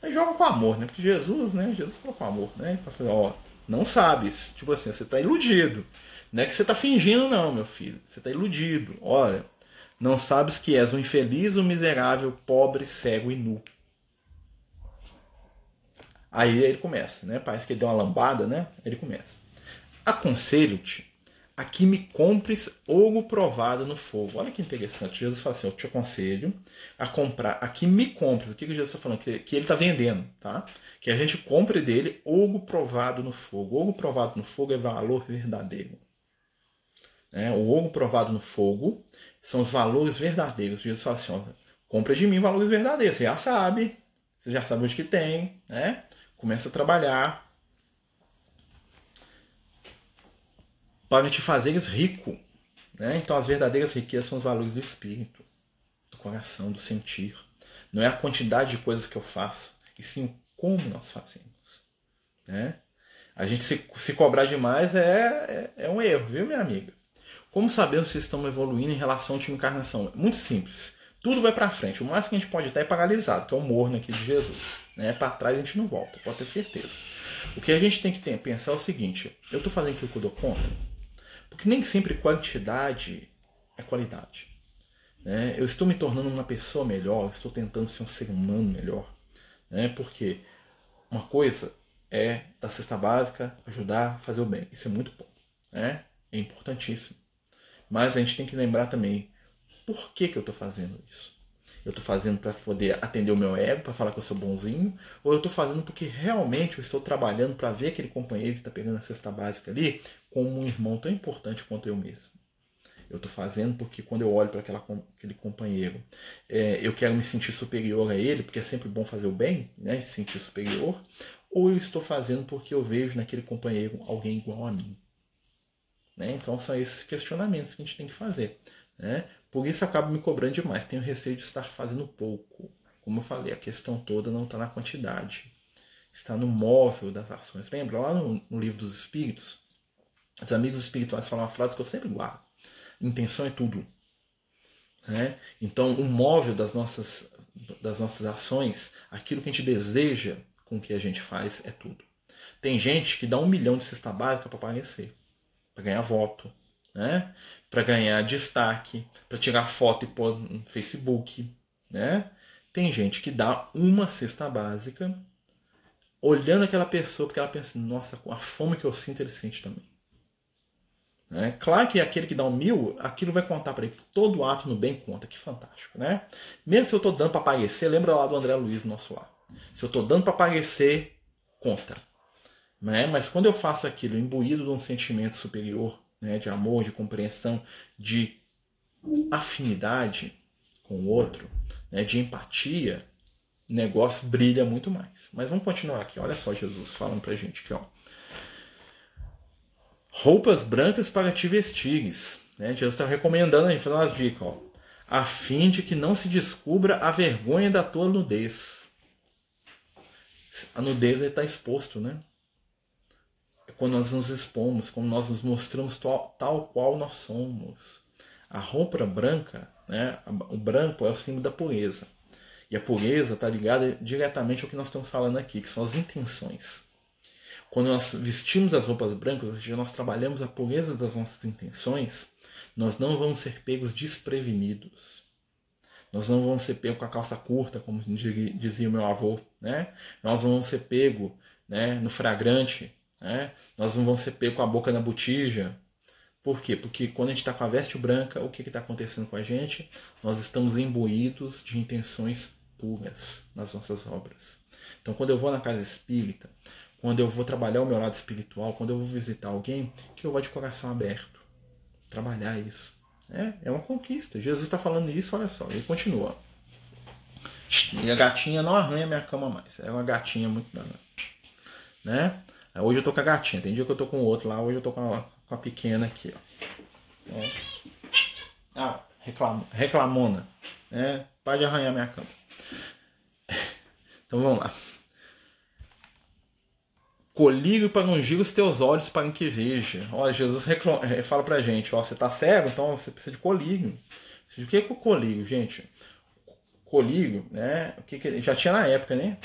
Mas joga com amor, né? Porque Jesus, né? Jesus falou com amor, né? Pra fazer, ó, não sabes. Tipo assim, você tá iludido. Não é que você tá fingindo, não, meu filho. Você tá iludido. Olha, não sabes que és um infeliz, um miserável, pobre, cego e nu. Aí ele começa, né? Parece que ele deu uma lambada, né? Ele começa. Aconselho-te aqui me compres ouro provado no fogo. Olha que interessante. Jesus fala assim: Eu te aconselho a comprar, aqui me compres. O que, Jesus está falando? Que, que ele está vendendo, tá? Que a gente compre dele ouro provado no fogo. Ouro provado no fogo é valor verdadeiro. É, o ouro provado no fogo são os valores verdadeiros. Jesus fala assim: ó, compra de mim valores verdadeiros. Você já sabe, você já sabe onde que tem, né? Começa a trabalhar, para te fazeres rico. Né? Então, as verdadeiras riquezas são os valores do espírito, do coração, do sentir. Não é a quantidade de coisas que eu faço, e sim como nós fazemos. Né? A gente se, se cobrar demais é, é, é, um erro, viu, minha amiga? Como sabemos se estamos evoluindo em relação à última encarnação? Muito simples. Tudo vai para frente. O máximo que a gente pode estar é paralisado, que é o morno aqui de Jesus. Né? Para trás a gente não volta, pode ter certeza. O que a gente tem que ter, pensar é o seguinte: eu estou fazendo aquilo que eu dou conta? Porque nem sempre quantidade é qualidade. Né? Eu estou me tornando uma pessoa melhor, estou tentando ser um ser humano melhor. Né? Porque uma coisa é da cesta básica, ajudar, fazer o bem. Isso é muito bom. Né? É importantíssimo. Mas a gente tem que lembrar também por que, que eu estou fazendo isso. Eu estou fazendo para poder atender o meu ego, para falar que eu sou bonzinho, ou eu estou fazendo porque realmente eu estou trabalhando para ver aquele companheiro que está pegando a cesta básica ali como um irmão tão importante quanto eu mesmo. Eu estou fazendo porque quando eu olho para aquele companheiro, é, eu quero me sentir superior a ele, porque é sempre bom fazer o bem, né, se sentir superior, ou eu estou fazendo porque eu vejo naquele companheiro alguém igual a mim. Né? Então são esses questionamentos que a gente tem que fazer. Né? Por isso acabo me cobrando demais. Tenho receio de estar fazendo pouco. Como eu falei, a questão toda não está na quantidade, está no móvel das ações. Lembra lá no, no livro dos Espíritos? Os amigos espirituais falam uma frase que eu sempre guardo: intenção é tudo. Né? Então, o móvel das nossas, das nossas ações, aquilo que a gente deseja com o que a gente faz, é tudo. Tem gente que dá um milhão de cesta básica para aparecer, para ganhar voto, né? Para ganhar destaque, para tirar foto e pôr no Facebook, né? Tem gente que dá uma cesta básica olhando aquela pessoa porque ela pensa, nossa, a fome que eu sinto ele sente também. Né? Claro que aquele que dá um mil, aquilo vai contar para ele. Todo ato no bem conta, que fantástico, né? Mesmo se eu estou dando para aparecer, lembra lá do André Luiz, nosso lá. Se eu estou dando para aparecer, conta. Né? Mas quando eu faço aquilo imbuído de um sentimento superior, né? de amor, de compreensão, de afinidade com o outro, né? de empatia, o negócio brilha muito mais. Mas vamos continuar aqui. Olha só Jesus falando pra gente aqui, ó. Roupas brancas para te vestires. Né? Jesus está recomendando a gente fazer umas dicas, ó. A fim de que não se descubra a vergonha da tua nudez. A nudez está exposto, né? Quando nós nos expomos, quando nós nos mostramos tal, tal qual nós somos. A roupa branca, né? O branco é o símbolo da pureza. E a pureza está ligada diretamente ao que nós estamos falando aqui, que são as intenções. Quando nós vestimos as roupas brancas, ou seja, nós trabalhamos a pureza das nossas intenções, nós não vamos ser pegos desprevenidos. Nós não vamos ser pegos com a calça curta, como dizia o meu avô. Né? Nós não vamos ser pegos né, no fragrante. Né? Nós não vamos ser pegos com a boca na botija. Por quê? Porque quando a gente está com a veste branca, o que está acontecendo com a gente? Nós estamos imbuídos de intenções puras nas nossas obras. Então, quando eu vou na casa espírita, quando eu vou trabalhar o meu lado espiritual, quando eu vou visitar alguém, que eu vou de coração aberto. Trabalhar isso. É, é uma conquista. Jesus está falando isso, olha só. Ele continua. E a gatinha não arranha minha cama mais. É uma gatinha muito danada. Né? Hoje eu tô com a gatinha. Tem dia que eu tô com o outro lá. Hoje eu tô com a, com a pequena aqui. Ó. É. Ah, reclam, reclamona. Né? Pode arranhar minha cama. Então vamos lá. Colírio para ungir os teus olhos para que veja. Olha, Jesus reclama, eh, fala pra gente, ó, você tá cego, então você precisa de colírio. O que é o colírio, gente? Colírio, né? O que, que já tinha na época, né?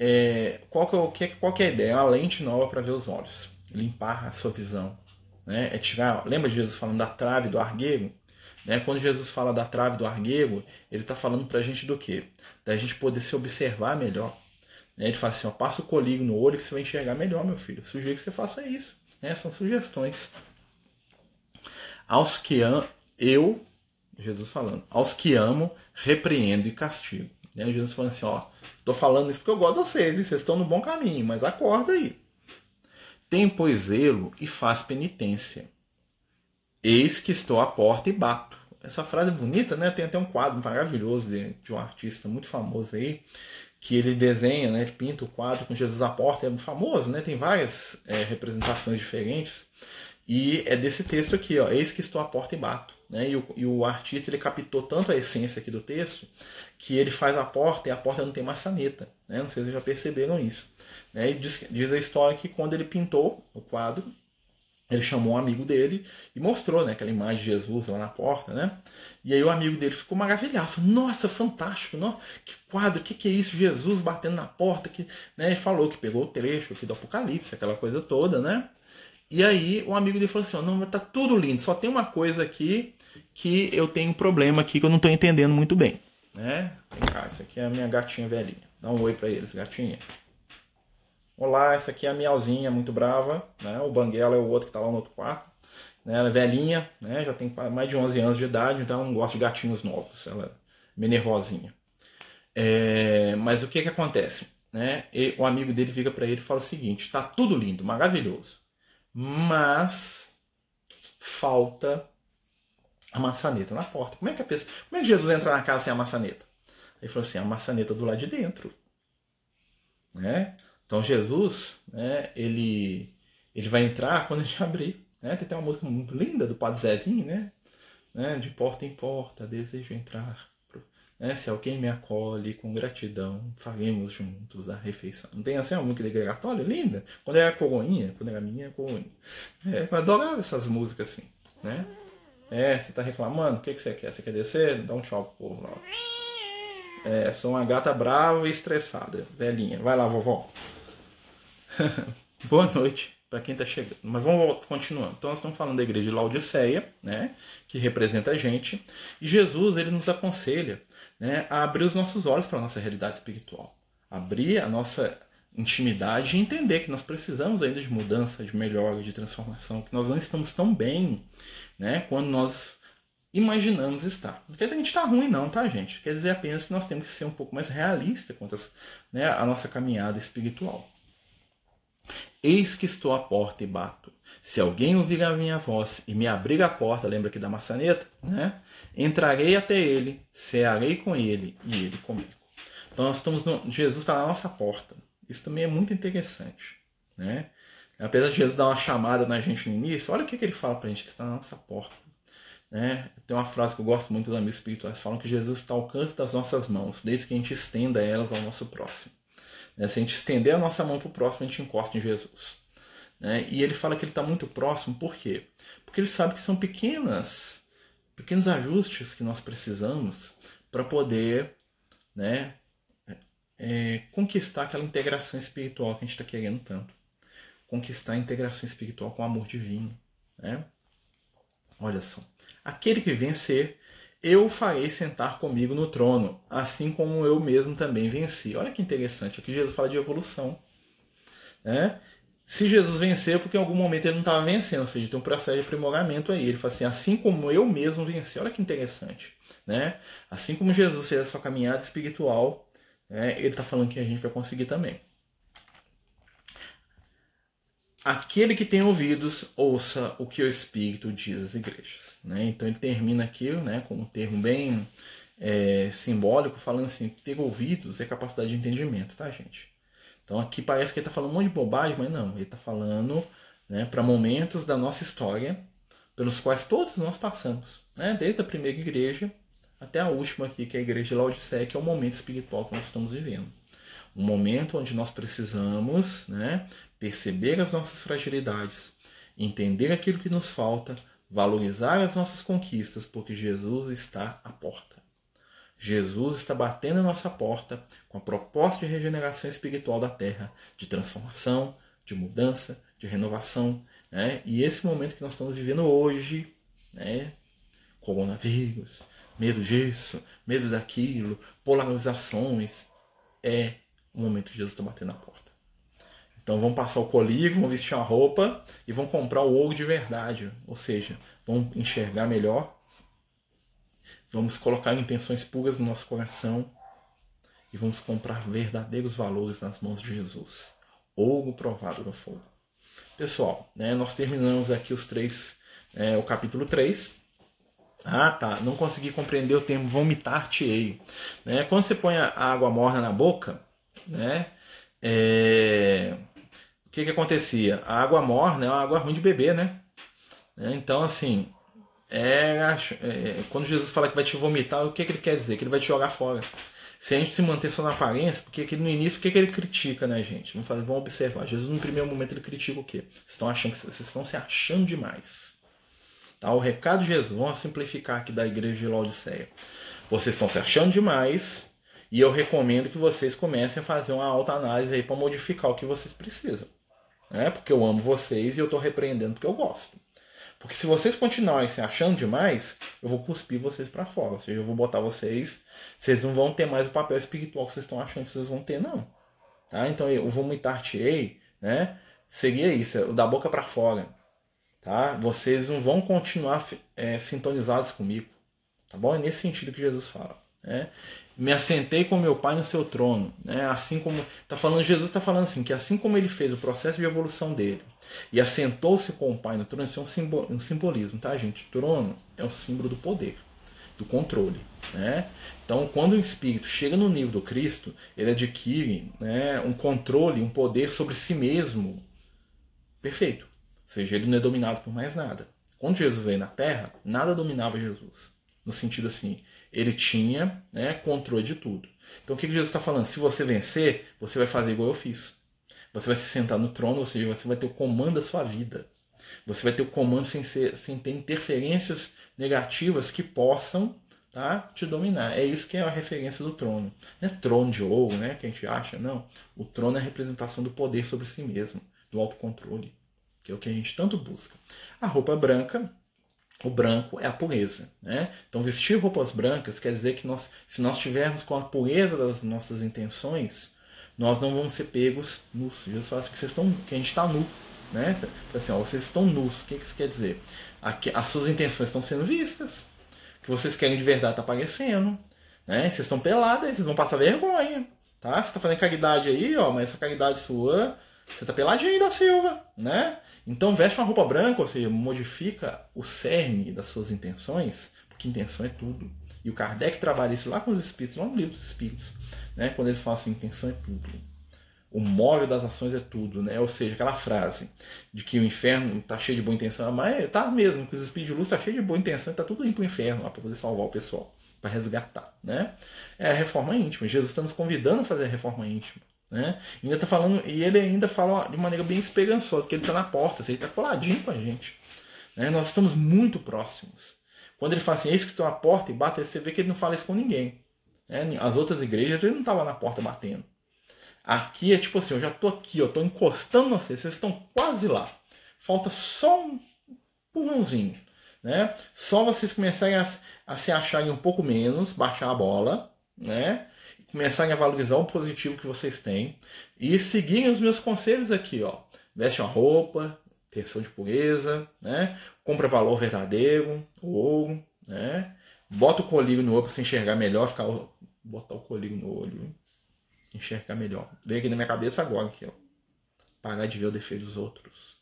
É, qual, que é, o que, qual que é a ideia? É uma lente nova para ver os olhos, limpar a sua visão. Né? É tirar, lembra de Jesus falando da trave do argueiro? Né? Quando Jesus fala da trave do argueiro, ele está falando para a gente do quê? Da gente poder se observar melhor. Né? Ele fala assim, ó, passa o colírio no olho que você vai enxergar melhor, meu filho. Sugiro que você faça isso. Né? São sugestões. Aos que am... eu, Jesus falando, aos que amo, repreendo e castigo. Né? Jesus falando assim, ó, tô falando isso porque eu gosto de vocês, e vocês estão no bom caminho, mas acorda aí. Tem, pois, zelo e faz penitência. Eis que estou à porta e bato. Essa frase é bonita, né? Tem até um quadro maravilhoso de, de um artista muito famoso aí, que ele desenha, né, pinta o quadro com Jesus à porta, é famoso, né, tem várias é, representações diferentes, e é desse texto aqui, ó, eis que estou à porta e bato. Né, e, o, e o artista ele captou tanto a essência aqui do texto, que ele faz a porta e a porta não tem maçaneta. Né, não sei se vocês já perceberam isso. Né, e diz, diz a história que quando ele pintou o quadro, ele chamou um amigo dele e mostrou né, aquela imagem de Jesus lá na porta, né? E aí o amigo dele ficou maravilhado, falou, nossa, fantástico, não? que quadro, o que, que é isso? Jesus batendo na porta, que, né? E falou que pegou o trecho aqui do Apocalipse, aquela coisa toda, né? E aí o amigo dele falou assim, não, tá tudo lindo, só tem uma coisa aqui que eu tenho um problema aqui que eu não estou entendendo muito bem, né? Vem cá, isso aqui é a minha gatinha velhinha. Dá um oi para eles, gatinha. Olá, essa aqui é a Miauzinha, muito brava. Né? O Banguela é o outro que está lá no outro quarto. Né? Ela é velhinha, né? já tem mais de 11 anos de idade, então ela não gosta de gatinhos novos. Ela é meio nervosinha. É... Mas o que, que acontece? Né? E o amigo dele fica para ele e fala o seguinte: está tudo lindo, maravilhoso, mas falta a maçaneta na porta. Como é que a pessoa, como é que Jesus entra na casa sem a maçaneta? Ele falou assim: a maçaneta do lado de dentro, né? Então Jesus, né, ele, ele vai entrar quando a gente [LAUGHS] abrir. Né? Tem até uma música muito linda do Padre Zezinho, né? né? De porta em porta, desejo entrar. Né? Se alguém me acolhe com gratidão, faremos juntos a refeição. Não tem assim uma música gregatória linda? Quando era coroinha, quando era minha coroinha. É, eu adorava essas músicas assim, né? É, você tá reclamando? O que, que você quer? Você quer descer? Dá um tchau pro povo lá. É, sou uma gata brava e estressada, velhinha. Vai lá, vovó. [LAUGHS] Boa noite. para quem está chegando. Mas vamos continuando. Então nós estamos falando da igreja de Laodiceia, né, que representa a gente, e Jesus ele nos aconselha, né, a abrir os nossos olhos para nossa realidade espiritual, abrir a nossa intimidade e entender que nós precisamos ainda de mudança, de melhora, de transformação, que nós não estamos tão bem, né, quando nós imaginamos estar. Não quer dizer que a gente está ruim, não, tá, gente? Quer dizer apenas que nós temos que ser um pouco mais realistas quanto a né, a nossa caminhada espiritual. Eis que estou à porta e bato. Se alguém ouvir a minha voz e me abrir a porta, lembra aqui da maçaneta, né? Entrarei até ele, cearei com ele e ele comigo. Então nós estamos no, Jesus está na nossa porta. Isso também é muito interessante, né? Apesar de Jesus dar uma chamada na gente no início, olha o que, que ele fala para a gente que está na nossa porta. Né? Tem uma frase que eu gosto muito dos amigos espirituais, falam que Jesus está ao alcance das nossas mãos, desde que a gente estenda elas ao nosso próximo. Né? Se a gente estender a nossa mão para o próximo, a gente encosta em Jesus. Né? E ele fala que ele está muito próximo, por quê? Porque ele sabe que são pequenas, pequenos ajustes que nós precisamos para poder né, é, conquistar aquela integração espiritual que a gente está querendo tanto. Conquistar a integração espiritual com o amor divino. Né? Olha só. Aquele que vencer eu o farei sentar comigo no trono, assim como eu mesmo também venci. Olha que interessante, aqui Jesus fala de evolução. Né? Se Jesus venceu, é porque em algum momento ele não estava vencendo, ou seja, tem um processo de aprimoramento aí. Ele fala assim, assim como eu mesmo venci. Olha que interessante. Né? Assim como Jesus fez a sua caminhada espiritual, né? ele está falando que a gente vai conseguir também. Aquele que tem ouvidos, ouça o que o Espírito diz às igrejas. Né? Então ele termina aqui né, com um termo bem é, simbólico, falando assim: ter ouvidos é capacidade de entendimento, tá, gente? Então aqui parece que ele está falando um monte de bobagem, mas não, ele está falando né, para momentos da nossa história pelos quais todos nós passamos, né? desde a primeira igreja até a última aqui, que é a igreja de Laodiceia, que é o momento espiritual que nós estamos vivendo. Um momento onde nós precisamos né, perceber as nossas fragilidades, entender aquilo que nos falta, valorizar as nossas conquistas, porque Jesus está à porta. Jesus está batendo a nossa porta com a proposta de regeneração espiritual da terra, de transformação, de mudança, de renovação. Né? E esse momento que nós estamos vivendo hoje, né? coronavírus, medo disso, medo daquilo, polarizações, é o momento que Jesus está batendo a porta. Então vão passar o colírio, vão vestir a roupa e vão comprar o ouro de verdade. Ou seja, vão enxergar melhor. Vamos colocar intenções puras no nosso coração e vamos comprar verdadeiros valores nas mãos de Jesus. Ouro provado no fogo. Pessoal, né, nós terminamos aqui os três, é, o capítulo 3. Ah, tá. Não consegui compreender o termo vomitar-te-ei. Né? Quando você põe a água morna na boca, né? É, o que, que acontecia? A água morna é uma água ruim de beber, né? É, então, assim, é, é, quando Jesus fala que vai te vomitar, o que, que ele quer dizer? Que ele vai te jogar fora. Se a gente se manter só na aparência, porque no início, o que, que ele critica, né, gente? Vamos, fazer, vamos observar. Jesus, no primeiro momento, ele critica o quê? Vocês estão, achando, vocês estão se achando demais. Tá? O recado de Jesus, vamos simplificar aqui da igreja de Laodiceia. Vocês estão se achando demais, e eu recomendo que vocês comecem a fazer uma alta análise aí para modificar o que vocês precisam né? porque eu amo vocês e eu estou repreendendo porque eu gosto. Porque se vocês continuarem se achando demais, eu vou cuspir vocês para fora. Ou seja, eu vou botar vocês. Vocês não vão ter mais o papel espiritual que vocês estão achando que vocês vão ter, não. Tá? Então, o vomitar-te-ei, né? Seria isso, da boca para fora. Tá? Vocês não vão continuar é, sintonizados comigo. Tá bom? É nesse sentido que Jesus fala. Né? me assentei com meu pai no seu trono, né? Assim como tá falando Jesus está falando assim que assim como ele fez o processo de evolução dele e assentou-se com o pai no trono, isso é um, simbol, um simbolismo, tá, gente? O trono é o símbolo do poder, do controle, né? Então, quando o espírito chega no nível do Cristo, ele adquire, né, um controle, um poder sobre si mesmo perfeito. Ou seja, ele não é dominado por mais nada. Quando Jesus veio na Terra, nada dominava Jesus. No sentido assim, ele tinha né, controle de tudo. Então o que Jesus está falando? Se você vencer, você vai fazer igual eu fiz. Você vai se sentar no trono, ou seja, você vai ter o comando da sua vida. Você vai ter o comando sem, ser, sem ter interferências negativas que possam tá, te dominar. É isso que é a referência do trono. Não é trono de ouro, né, que a gente acha. Não. O trono é a representação do poder sobre si mesmo, do autocontrole. Que é o que a gente tanto busca. A roupa branca, o branco é a pureza. Né? Então, vestir roupas brancas quer dizer que nós, se nós estivermos com a pureza das nossas intenções, nós não vamos ser pegos nus. Jesus fala assim, que, vocês estão, que a gente está nu. Né? Assim, ó, vocês estão nus. O que isso quer dizer? As suas intenções estão sendo vistas. O que vocês querem de verdade está aparecendo. Né? Vocês estão pelados, vocês vão passar vergonha. Tá? Você está fazendo caridade aí, ó, mas essa caridade sua, você está peladinho da Silva. Né? Então veste uma roupa branca, ou seja, modifica o cerne das suas intenções, porque intenção é tudo. E o Kardec trabalha isso lá com os espíritos, lá no livro dos espíritos né? Quando eles falam assim, intenção é tudo. O móvel das ações é tudo, né? Ou seja, aquela frase de que o inferno está cheio de boa intenção, mas tá mesmo, que os espíritos de luz está cheio de boa intenção, está tudo indo para o inferno lá para poder salvar o pessoal, para resgatar, né? É a reforma íntima. Jesus está nos convidando a fazer a reforma íntima. Né? Ainda está falando, e ele ainda fala de maneira bem esperançosa, porque ele está na porta, ele está coladinho com a gente. Né? Nós estamos muito próximos. Quando ele fala assim, eis que estou à porta e bate, você vê que ele não fala isso com ninguém. Né? As outras igrejas ele não estava na porta batendo. Aqui é tipo assim, eu já estou aqui, eu estou encostando vocês, vocês estão quase lá. Falta só um empurrãozinho. Né? Só vocês começarem a, a se acharem um pouco menos, baixar a bola, né? Começarem a valorizar o positivo que vocês têm e seguirem os meus conselhos aqui, ó. Veste uma roupa, terção de pureza, né? Compra valor verdadeiro, ouro, né? Bota o colírio no olho para você enxergar melhor, ficar botar o colírio no olho, enxergar melhor. Vem aqui na minha cabeça agora, aqui, ó. Parar de ver o defeito dos outros.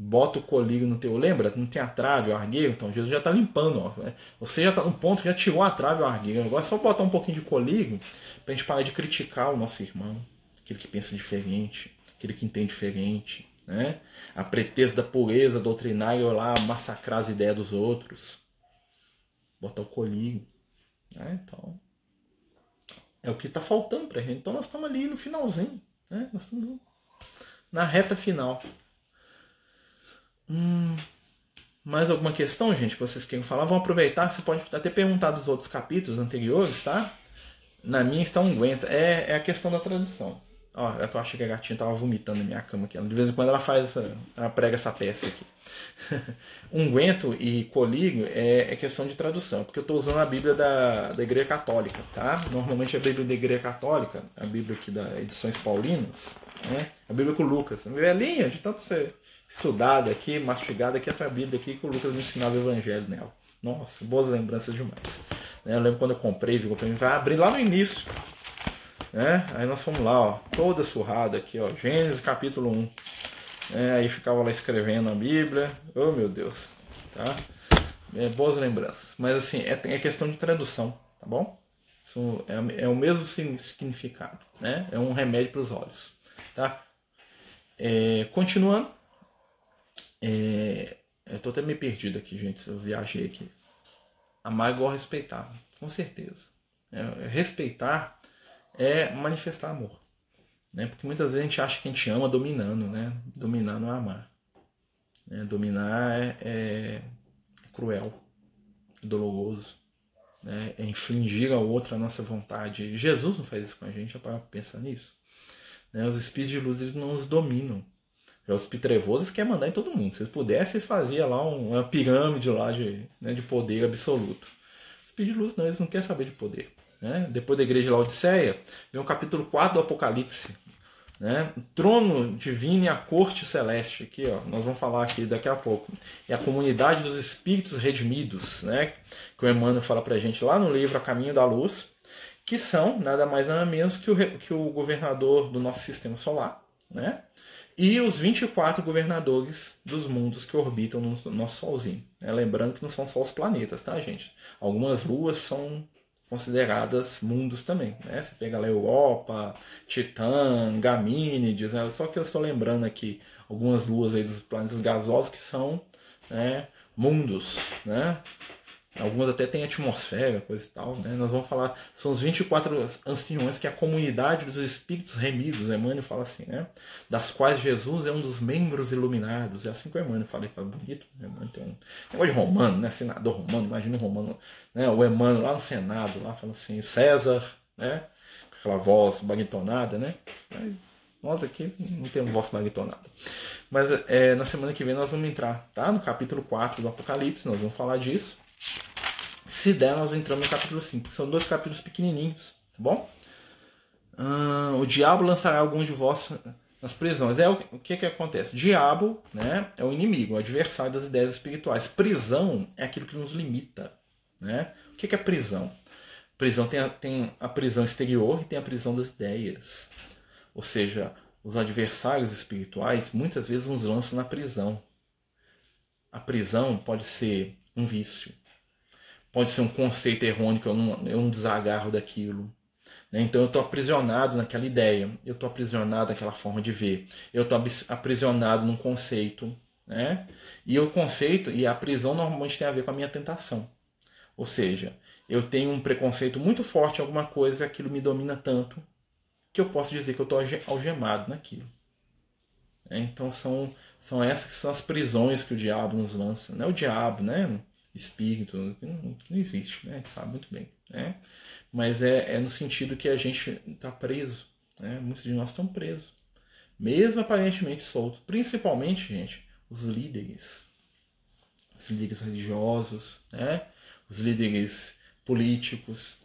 Bota o colírio no teu. Lembra? Não tem a trave, o argueiro? Então Jesus já está limpando. Ó. Você já está no ponto que já tirou a trave, o argueiro. Agora é só botar um pouquinho de colírio para a gente parar de criticar o nosso irmão. Aquele que pensa diferente, aquele que entende diferente. Né? A pretexto da pureza doutrinária lá massacrar as ideias dos outros. Botar o colírio. Né? Então, é o que está faltando para a gente. Então, nós estamos ali no finalzinho. Né? Nós estamos na reta final. Hum, mais alguma questão, gente, que vocês querem falar? Vamos aproveitar. Você pode até perguntar dos outros capítulos anteriores, tá? Na minha está unguenta. É, é a questão da tradução. Ó, é que eu achei que a gatinha tava vomitando na minha cama aqui. De vez em quando ela faz essa. Ela prega essa peça aqui. [LAUGHS] Unguento e colírio é, é, questão de tradução, porque eu estou usando a Bíblia da, da Igreja Católica, tá? Normalmente a Bíblia da Igreja Católica, a Bíblia aqui da Edições Paulinas, né? A Bíblia com Lucas. Velhinha, de tanto ser estudada aqui, mastigada aqui, essa Bíblia aqui que o Lucas me ensinava o Evangelho nela. Nossa, boas lembranças demais. Né? Eu lembro quando eu comprei, viu? Eu vai abrir lá no início. Né? Aí nós fomos lá, ó, toda surrada aqui, ó, Gênesis capítulo 1. É, aí ficava lá escrevendo a Bíblia. Oh meu Deus. Tá? É, boas lembranças. Mas assim, é, é questão de tradução, tá bom? Isso é, é o mesmo significado. Né? É um remédio para os olhos. Tá? É, continuando. É, eu estou até meio perdido aqui, gente. Eu viajei aqui. Amar igual respeitar. Com certeza. É, respeitar é manifestar amor. Né? Porque muitas vezes a gente acha que a gente ama dominando, né? Dominar não é amar. Né? Dominar é, é, cruel, é doloroso, né? é infligir ao outro a nossa vontade. Jesus não faz isso com a gente, é para pensar nisso. Né? Os espíritos de luz eles não nos dominam. Já os pitrevosos querem mandar em todo mundo. Se eles pudessem, eles faziam lá uma pirâmide lá de, né, de poder absoluto. Os luz não, eles não querem saber de poder. Né? Depois da igreja de Laodiceia, vem o capítulo 4 do Apocalipse. Né? O trono divino e a corte celeste. Aqui, ó, nós vamos falar aqui daqui a pouco. É a comunidade dos espíritos redimidos, né? que o Emmanuel fala para a gente lá no livro A Caminho da Luz, que são nada mais nada menos que o, que o governador do nosso sistema solar, né? E os 24 governadores dos mundos que orbitam no nosso Solzinho. Né? Lembrando que não são só os planetas, tá, gente? Algumas luas são consideradas mundos também. Né? Você pega lá Europa, Titã, Gamínides, né? só que eu estou lembrando aqui algumas luas aí dos planetas gasosos que são né, mundos. Né? Algumas até têm atmosfera, coisa e tal. Né? Nós vamos falar, são os 24 anciões, que é a comunidade dos espíritos remidos. Emmanuel fala assim, né? Das quais Jesus é um dos membros iluminados. É assim que o Emmanuel fala, ele fala bonito. Né? Emmanuel tem um negócio de romano, né? Senador romano, imagina o romano, né? O Emmanuel lá no Senado, lá fala assim, César, né? Aquela voz baritonada, né? Nós aqui não temos voz baritonada. Mas é, na semana que vem nós vamos entrar, tá? No capítulo 4 do Apocalipse, nós vamos falar disso. Se der, nós entramos no capítulo 5. São dois capítulos pequenininhos, tá bom? Ah, o diabo lançará alguns de vós nas prisões. É o, o que que acontece? Diabo, né, é o inimigo, o adversário das ideias espirituais. Prisão é aquilo que nos limita, né? O que que é prisão? Prisão tem a, tem a prisão exterior e tem a prisão das ideias. Ou seja, os adversários espirituais muitas vezes nos lançam na prisão. A prisão pode ser um vício, pode ser um conceito errôneo eu não, eu não desagarro daquilo. Né? Então eu estou aprisionado naquela ideia, eu estou aprisionado naquela forma de ver, eu estou aprisionado num conceito. Né? E o conceito e a prisão normalmente tem a ver com a minha tentação. Ou seja, eu tenho um preconceito muito forte em alguma coisa, aquilo me domina tanto que eu posso dizer que eu estou algemado naquilo. É, então são, são essas que são as prisões que o diabo nos lança. Não é o diabo, né? Espírito, não, não existe, né? Sabe muito bem. Né? Mas é, é no sentido que a gente está preso. Né? Muitos de nós estão presos. Mesmo aparentemente soltos. Principalmente, gente, os líderes. Os líderes religiosos, né? os líderes políticos,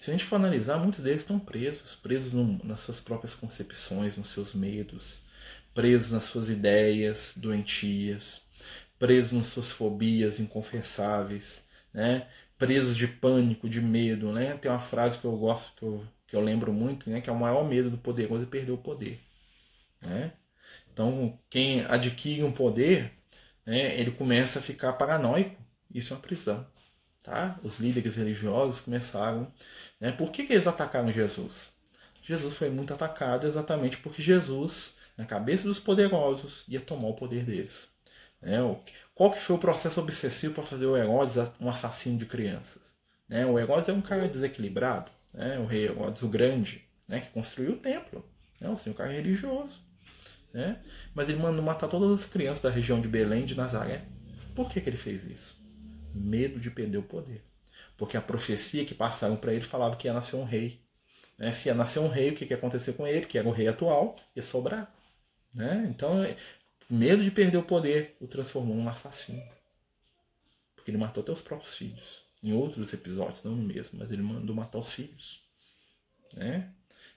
se a gente for analisar, muitos deles estão presos, presos no, nas suas próprias concepções, nos seus medos, presos nas suas ideias doentias, presos nas suas fobias inconfessáveis, né? presos de pânico, de medo. Né? Tem uma frase que eu gosto, que eu, que eu lembro muito, né? que é o maior medo do poderoso é perder o poder. Né? Então, quem adquire um poder, né, ele começa a ficar paranoico. Isso é uma prisão. Tá? Os líderes religiosos começaram. Né? Por que, que eles atacaram Jesus? Jesus foi muito atacado exatamente porque Jesus, na cabeça dos poderosos, ia tomar o poder deles. Né? Qual que foi o processo obsessivo para fazer o Herodes um assassino de crianças? Né? O Herodes é um cara desequilibrado, né? o rei Herodes o Grande, né? que construiu o templo, né? um cara religioso. Né? Mas ele mandou matar todas as crianças da região de Belém de Nazaré. Por que, que ele fez isso? medo de perder o poder. Porque a profecia que passaram para ele falava que ia nascer um rei. Né? Se ia nascer um rei, o que, que ia acontecer com ele? Que era o rei atual, ia sobrar. Né? Então, medo de perder o poder o transformou num assassino. Porque ele matou até os próprios filhos. Em outros episódios, não no mesmo, mas ele mandou matar os filhos. Né?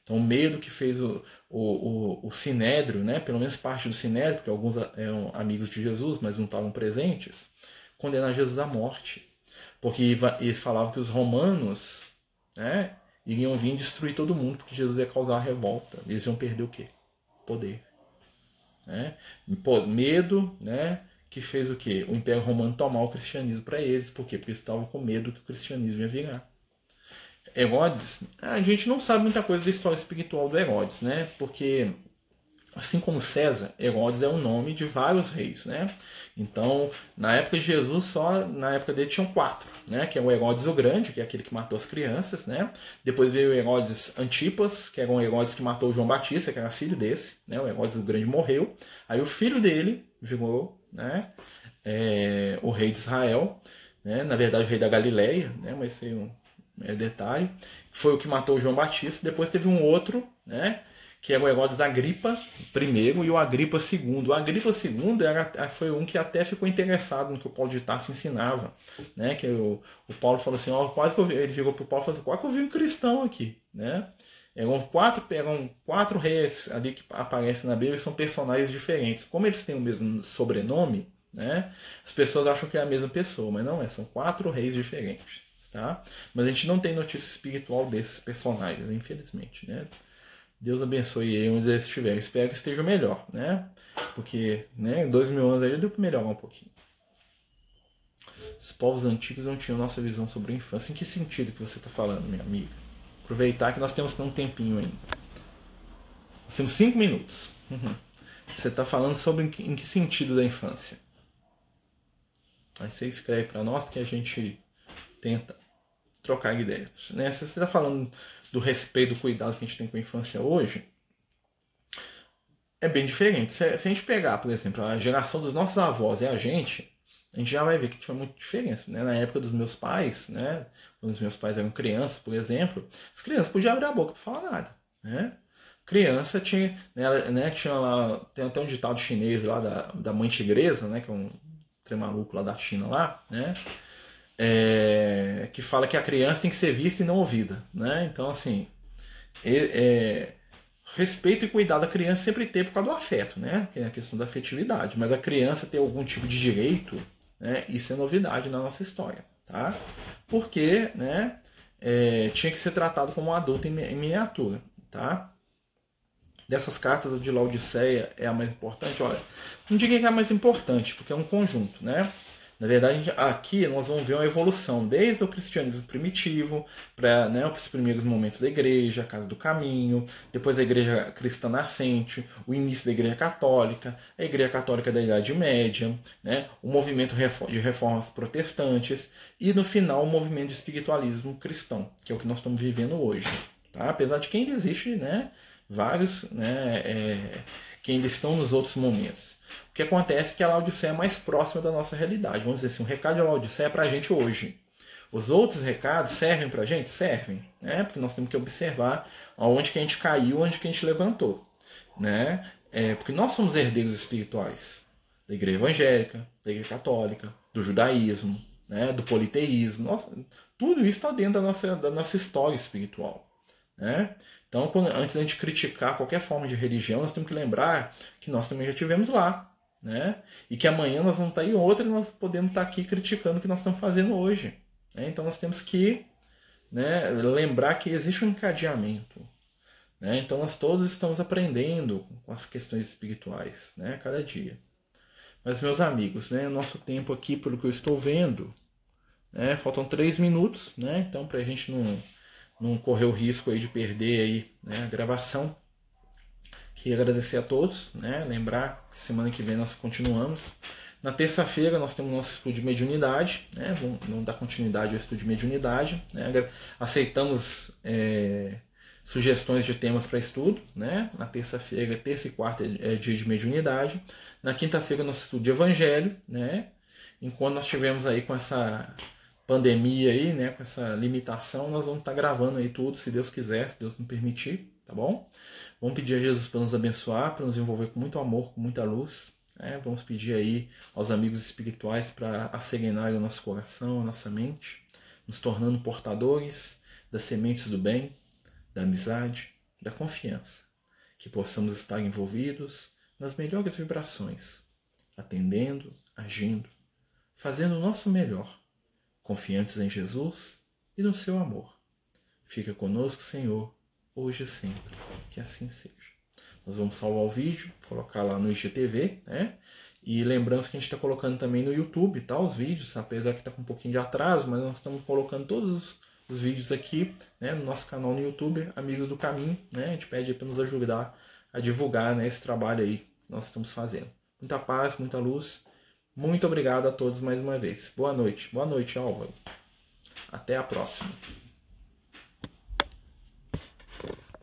Então, o medo que fez o, o, o, o Sinédrio, né? pelo menos parte do Sinédrio, porque alguns eram amigos de Jesus, mas não estavam presentes, condenar Jesus à morte. Porque eles falavam que os romanos né, iriam vir destruir todo mundo, porque Jesus ia causar revolta. Eles iam perder o quê? Poder. Né? Medo, né? Que fez o quê? O Império Romano tomar o cristianismo para eles. Por quê? Porque eles estavam com medo que o cristianismo ia virar. Herodes, a gente não sabe muita coisa da história espiritual do Herodes, né? Porque Assim como César, Herodes é o nome de vários reis, né? Então, na época de Jesus, só na época dele tinham quatro, né? Que é o Herodes o Grande, que é aquele que matou as crianças, né? Depois veio o Herodes Antipas, que era um Herodes que matou o João Batista, que era filho desse, né? O Herodes o Grande morreu. Aí o filho dele virou, né? É, o rei de Israel, né? Na verdade, o rei da Galileia, né? Mas isso aí é um é detalhe. Foi o que matou o João Batista. Depois teve um outro, né? Que é o Herodes Agripa I e o Agripa II. O Agripa II era, foi um que até ficou interessado no que o Paulo de Tarso ensinava. Né? Que o, o Paulo falou assim, ó, quase que eu ele virou para o Paulo e falou assim, quase que eu vi um cristão aqui. Né? Eram quatro, eram quatro reis ali que aparecem na Bíblia e são personagens diferentes. Como eles têm o mesmo sobrenome, né? as pessoas acham que é a mesma pessoa, mas não é, são quatro reis diferentes. Tá? Mas a gente não tem notícia espiritual desses personagens, infelizmente. Né? Deus abençoe ele onde ele estiver. espero que esteja melhor, né? Porque, né, dois mil anos aí deu para melhorar um pouquinho. Os povos antigos não tinham nossa visão sobre a infância. Em que sentido que você está falando, meu amigo? Aproveitar que nós temos um tempinho ainda. Nós temos cinco minutos. Uhum. Você está falando sobre em que, em que sentido da infância? Aí você escreve para nós que a gente tenta trocar ideias. Né? Se você está falando do respeito, do cuidado que a gente tem com a infância hoje, é bem diferente. Se, se, a gente pegar, por exemplo, a geração dos nossos avós e a gente, a gente já vai ver que tinha muita diferença. Né? Na época dos meus pais, né? quando os meus pais eram crianças, por exemplo, as crianças podiam abrir a boca para falar nada. Né? criança tinha, né, né, tinha lá, tem até um ditado chinês lá da, da mãe tigresa, né, que é um trem maluco lá da China lá, né, é, que fala que a criança tem que ser vista e não ouvida, né, então assim, é, respeito e cuidado da criança sempre ter por causa do afeto, né, que é a questão da afetividade, mas a criança ter algum tipo de direito, né, isso é novidade na nossa história, tá, porque, né, é, tinha que ser tratado como um adulto em, em miniatura, tá? dessas cartas, a de Laodiceia é a mais importante? Olha, não diria que é a mais importante, porque é um conjunto, né? Na verdade, aqui nós vamos ver uma evolução desde o cristianismo primitivo para né, os primeiros momentos da igreja, a Casa do Caminho, depois a igreja cristã nascente, o início da igreja católica, a igreja católica da Idade Média, né, o movimento de reformas protestantes e no final o movimento de espiritualismo cristão, que é o que nós estamos vivendo hoje. Tá? Apesar de que ainda existe né, vários né, é, que ainda estão nos outros momentos. O que acontece é que a Laodiceia é mais próxima da nossa realidade. Vamos dizer assim, um recado de Laodiceia é para a gente hoje. Os outros recados servem para a gente? Servem, né? porque nós temos que observar onde que a gente caiu, onde que a gente levantou. Né? É, porque nós somos herdeiros espirituais da igreja evangélica, da igreja católica, do judaísmo, né? do politeísmo. Tudo isso está dentro da nossa, da nossa história espiritual. Né? Então, quando, antes da gente criticar qualquer forma de religião, nós temos que lembrar que nós também já tivemos lá. Né? E que amanhã nós vamos estar em outra e nós podemos estar aqui criticando o que nós estamos fazendo hoje. Né? Então nós temos que né, lembrar que existe um encadeamento. Né? Então nós todos estamos aprendendo com as questões espirituais né, cada dia. Mas, meus amigos, né, nosso tempo aqui, pelo que eu estou vendo, né, faltam três minutos, né? Então, para a gente não não correr o risco aí de perder aí, né, a gravação. Queria agradecer a todos, né, lembrar que semana que vem nós continuamos. Na terça-feira nós temos nosso estudo de mediunidade, né, vamos, dar continuidade ao estudo de mediunidade. Né, aceitamos é, sugestões de temas para estudo. Né, na terça-feira, terça e quarta é dia de mediunidade. Na quinta-feira nosso estudo de evangelho, né, enquanto nós tivemos aí com essa pandemia aí, né, com essa limitação, nós vamos estar tá gravando aí tudo, se Deus quiser, se Deus nos permitir, tá bom? Vamos pedir a Jesus para nos abençoar, para nos envolver com muito amor, com muita luz. Né? Vamos pedir aí aos amigos espirituais para asserenar o nosso coração, a nossa mente, nos tornando portadores das sementes do bem, da amizade, da confiança. Que possamos estar envolvidos nas melhores vibrações, atendendo, agindo, fazendo o nosso melhor confiantes em Jesus e no seu amor. Fica conosco, Senhor, hoje e sempre. Que assim seja. Nós vamos salvar o vídeo, colocar lá no IGTV, né? E lembrando que a gente está colocando também no YouTube, tá? Os vídeos, apesar que está com um pouquinho de atraso, mas nós estamos colocando todos os, os vídeos aqui, né? No nosso canal no YouTube, Amigos do Caminho, né? A gente pede para nos ajudar a divulgar né, esse trabalho aí que nós estamos fazendo. Muita paz, muita luz muito obrigado a todos mais uma vez. Boa noite. Boa noite, Álvaro. Até a próxima.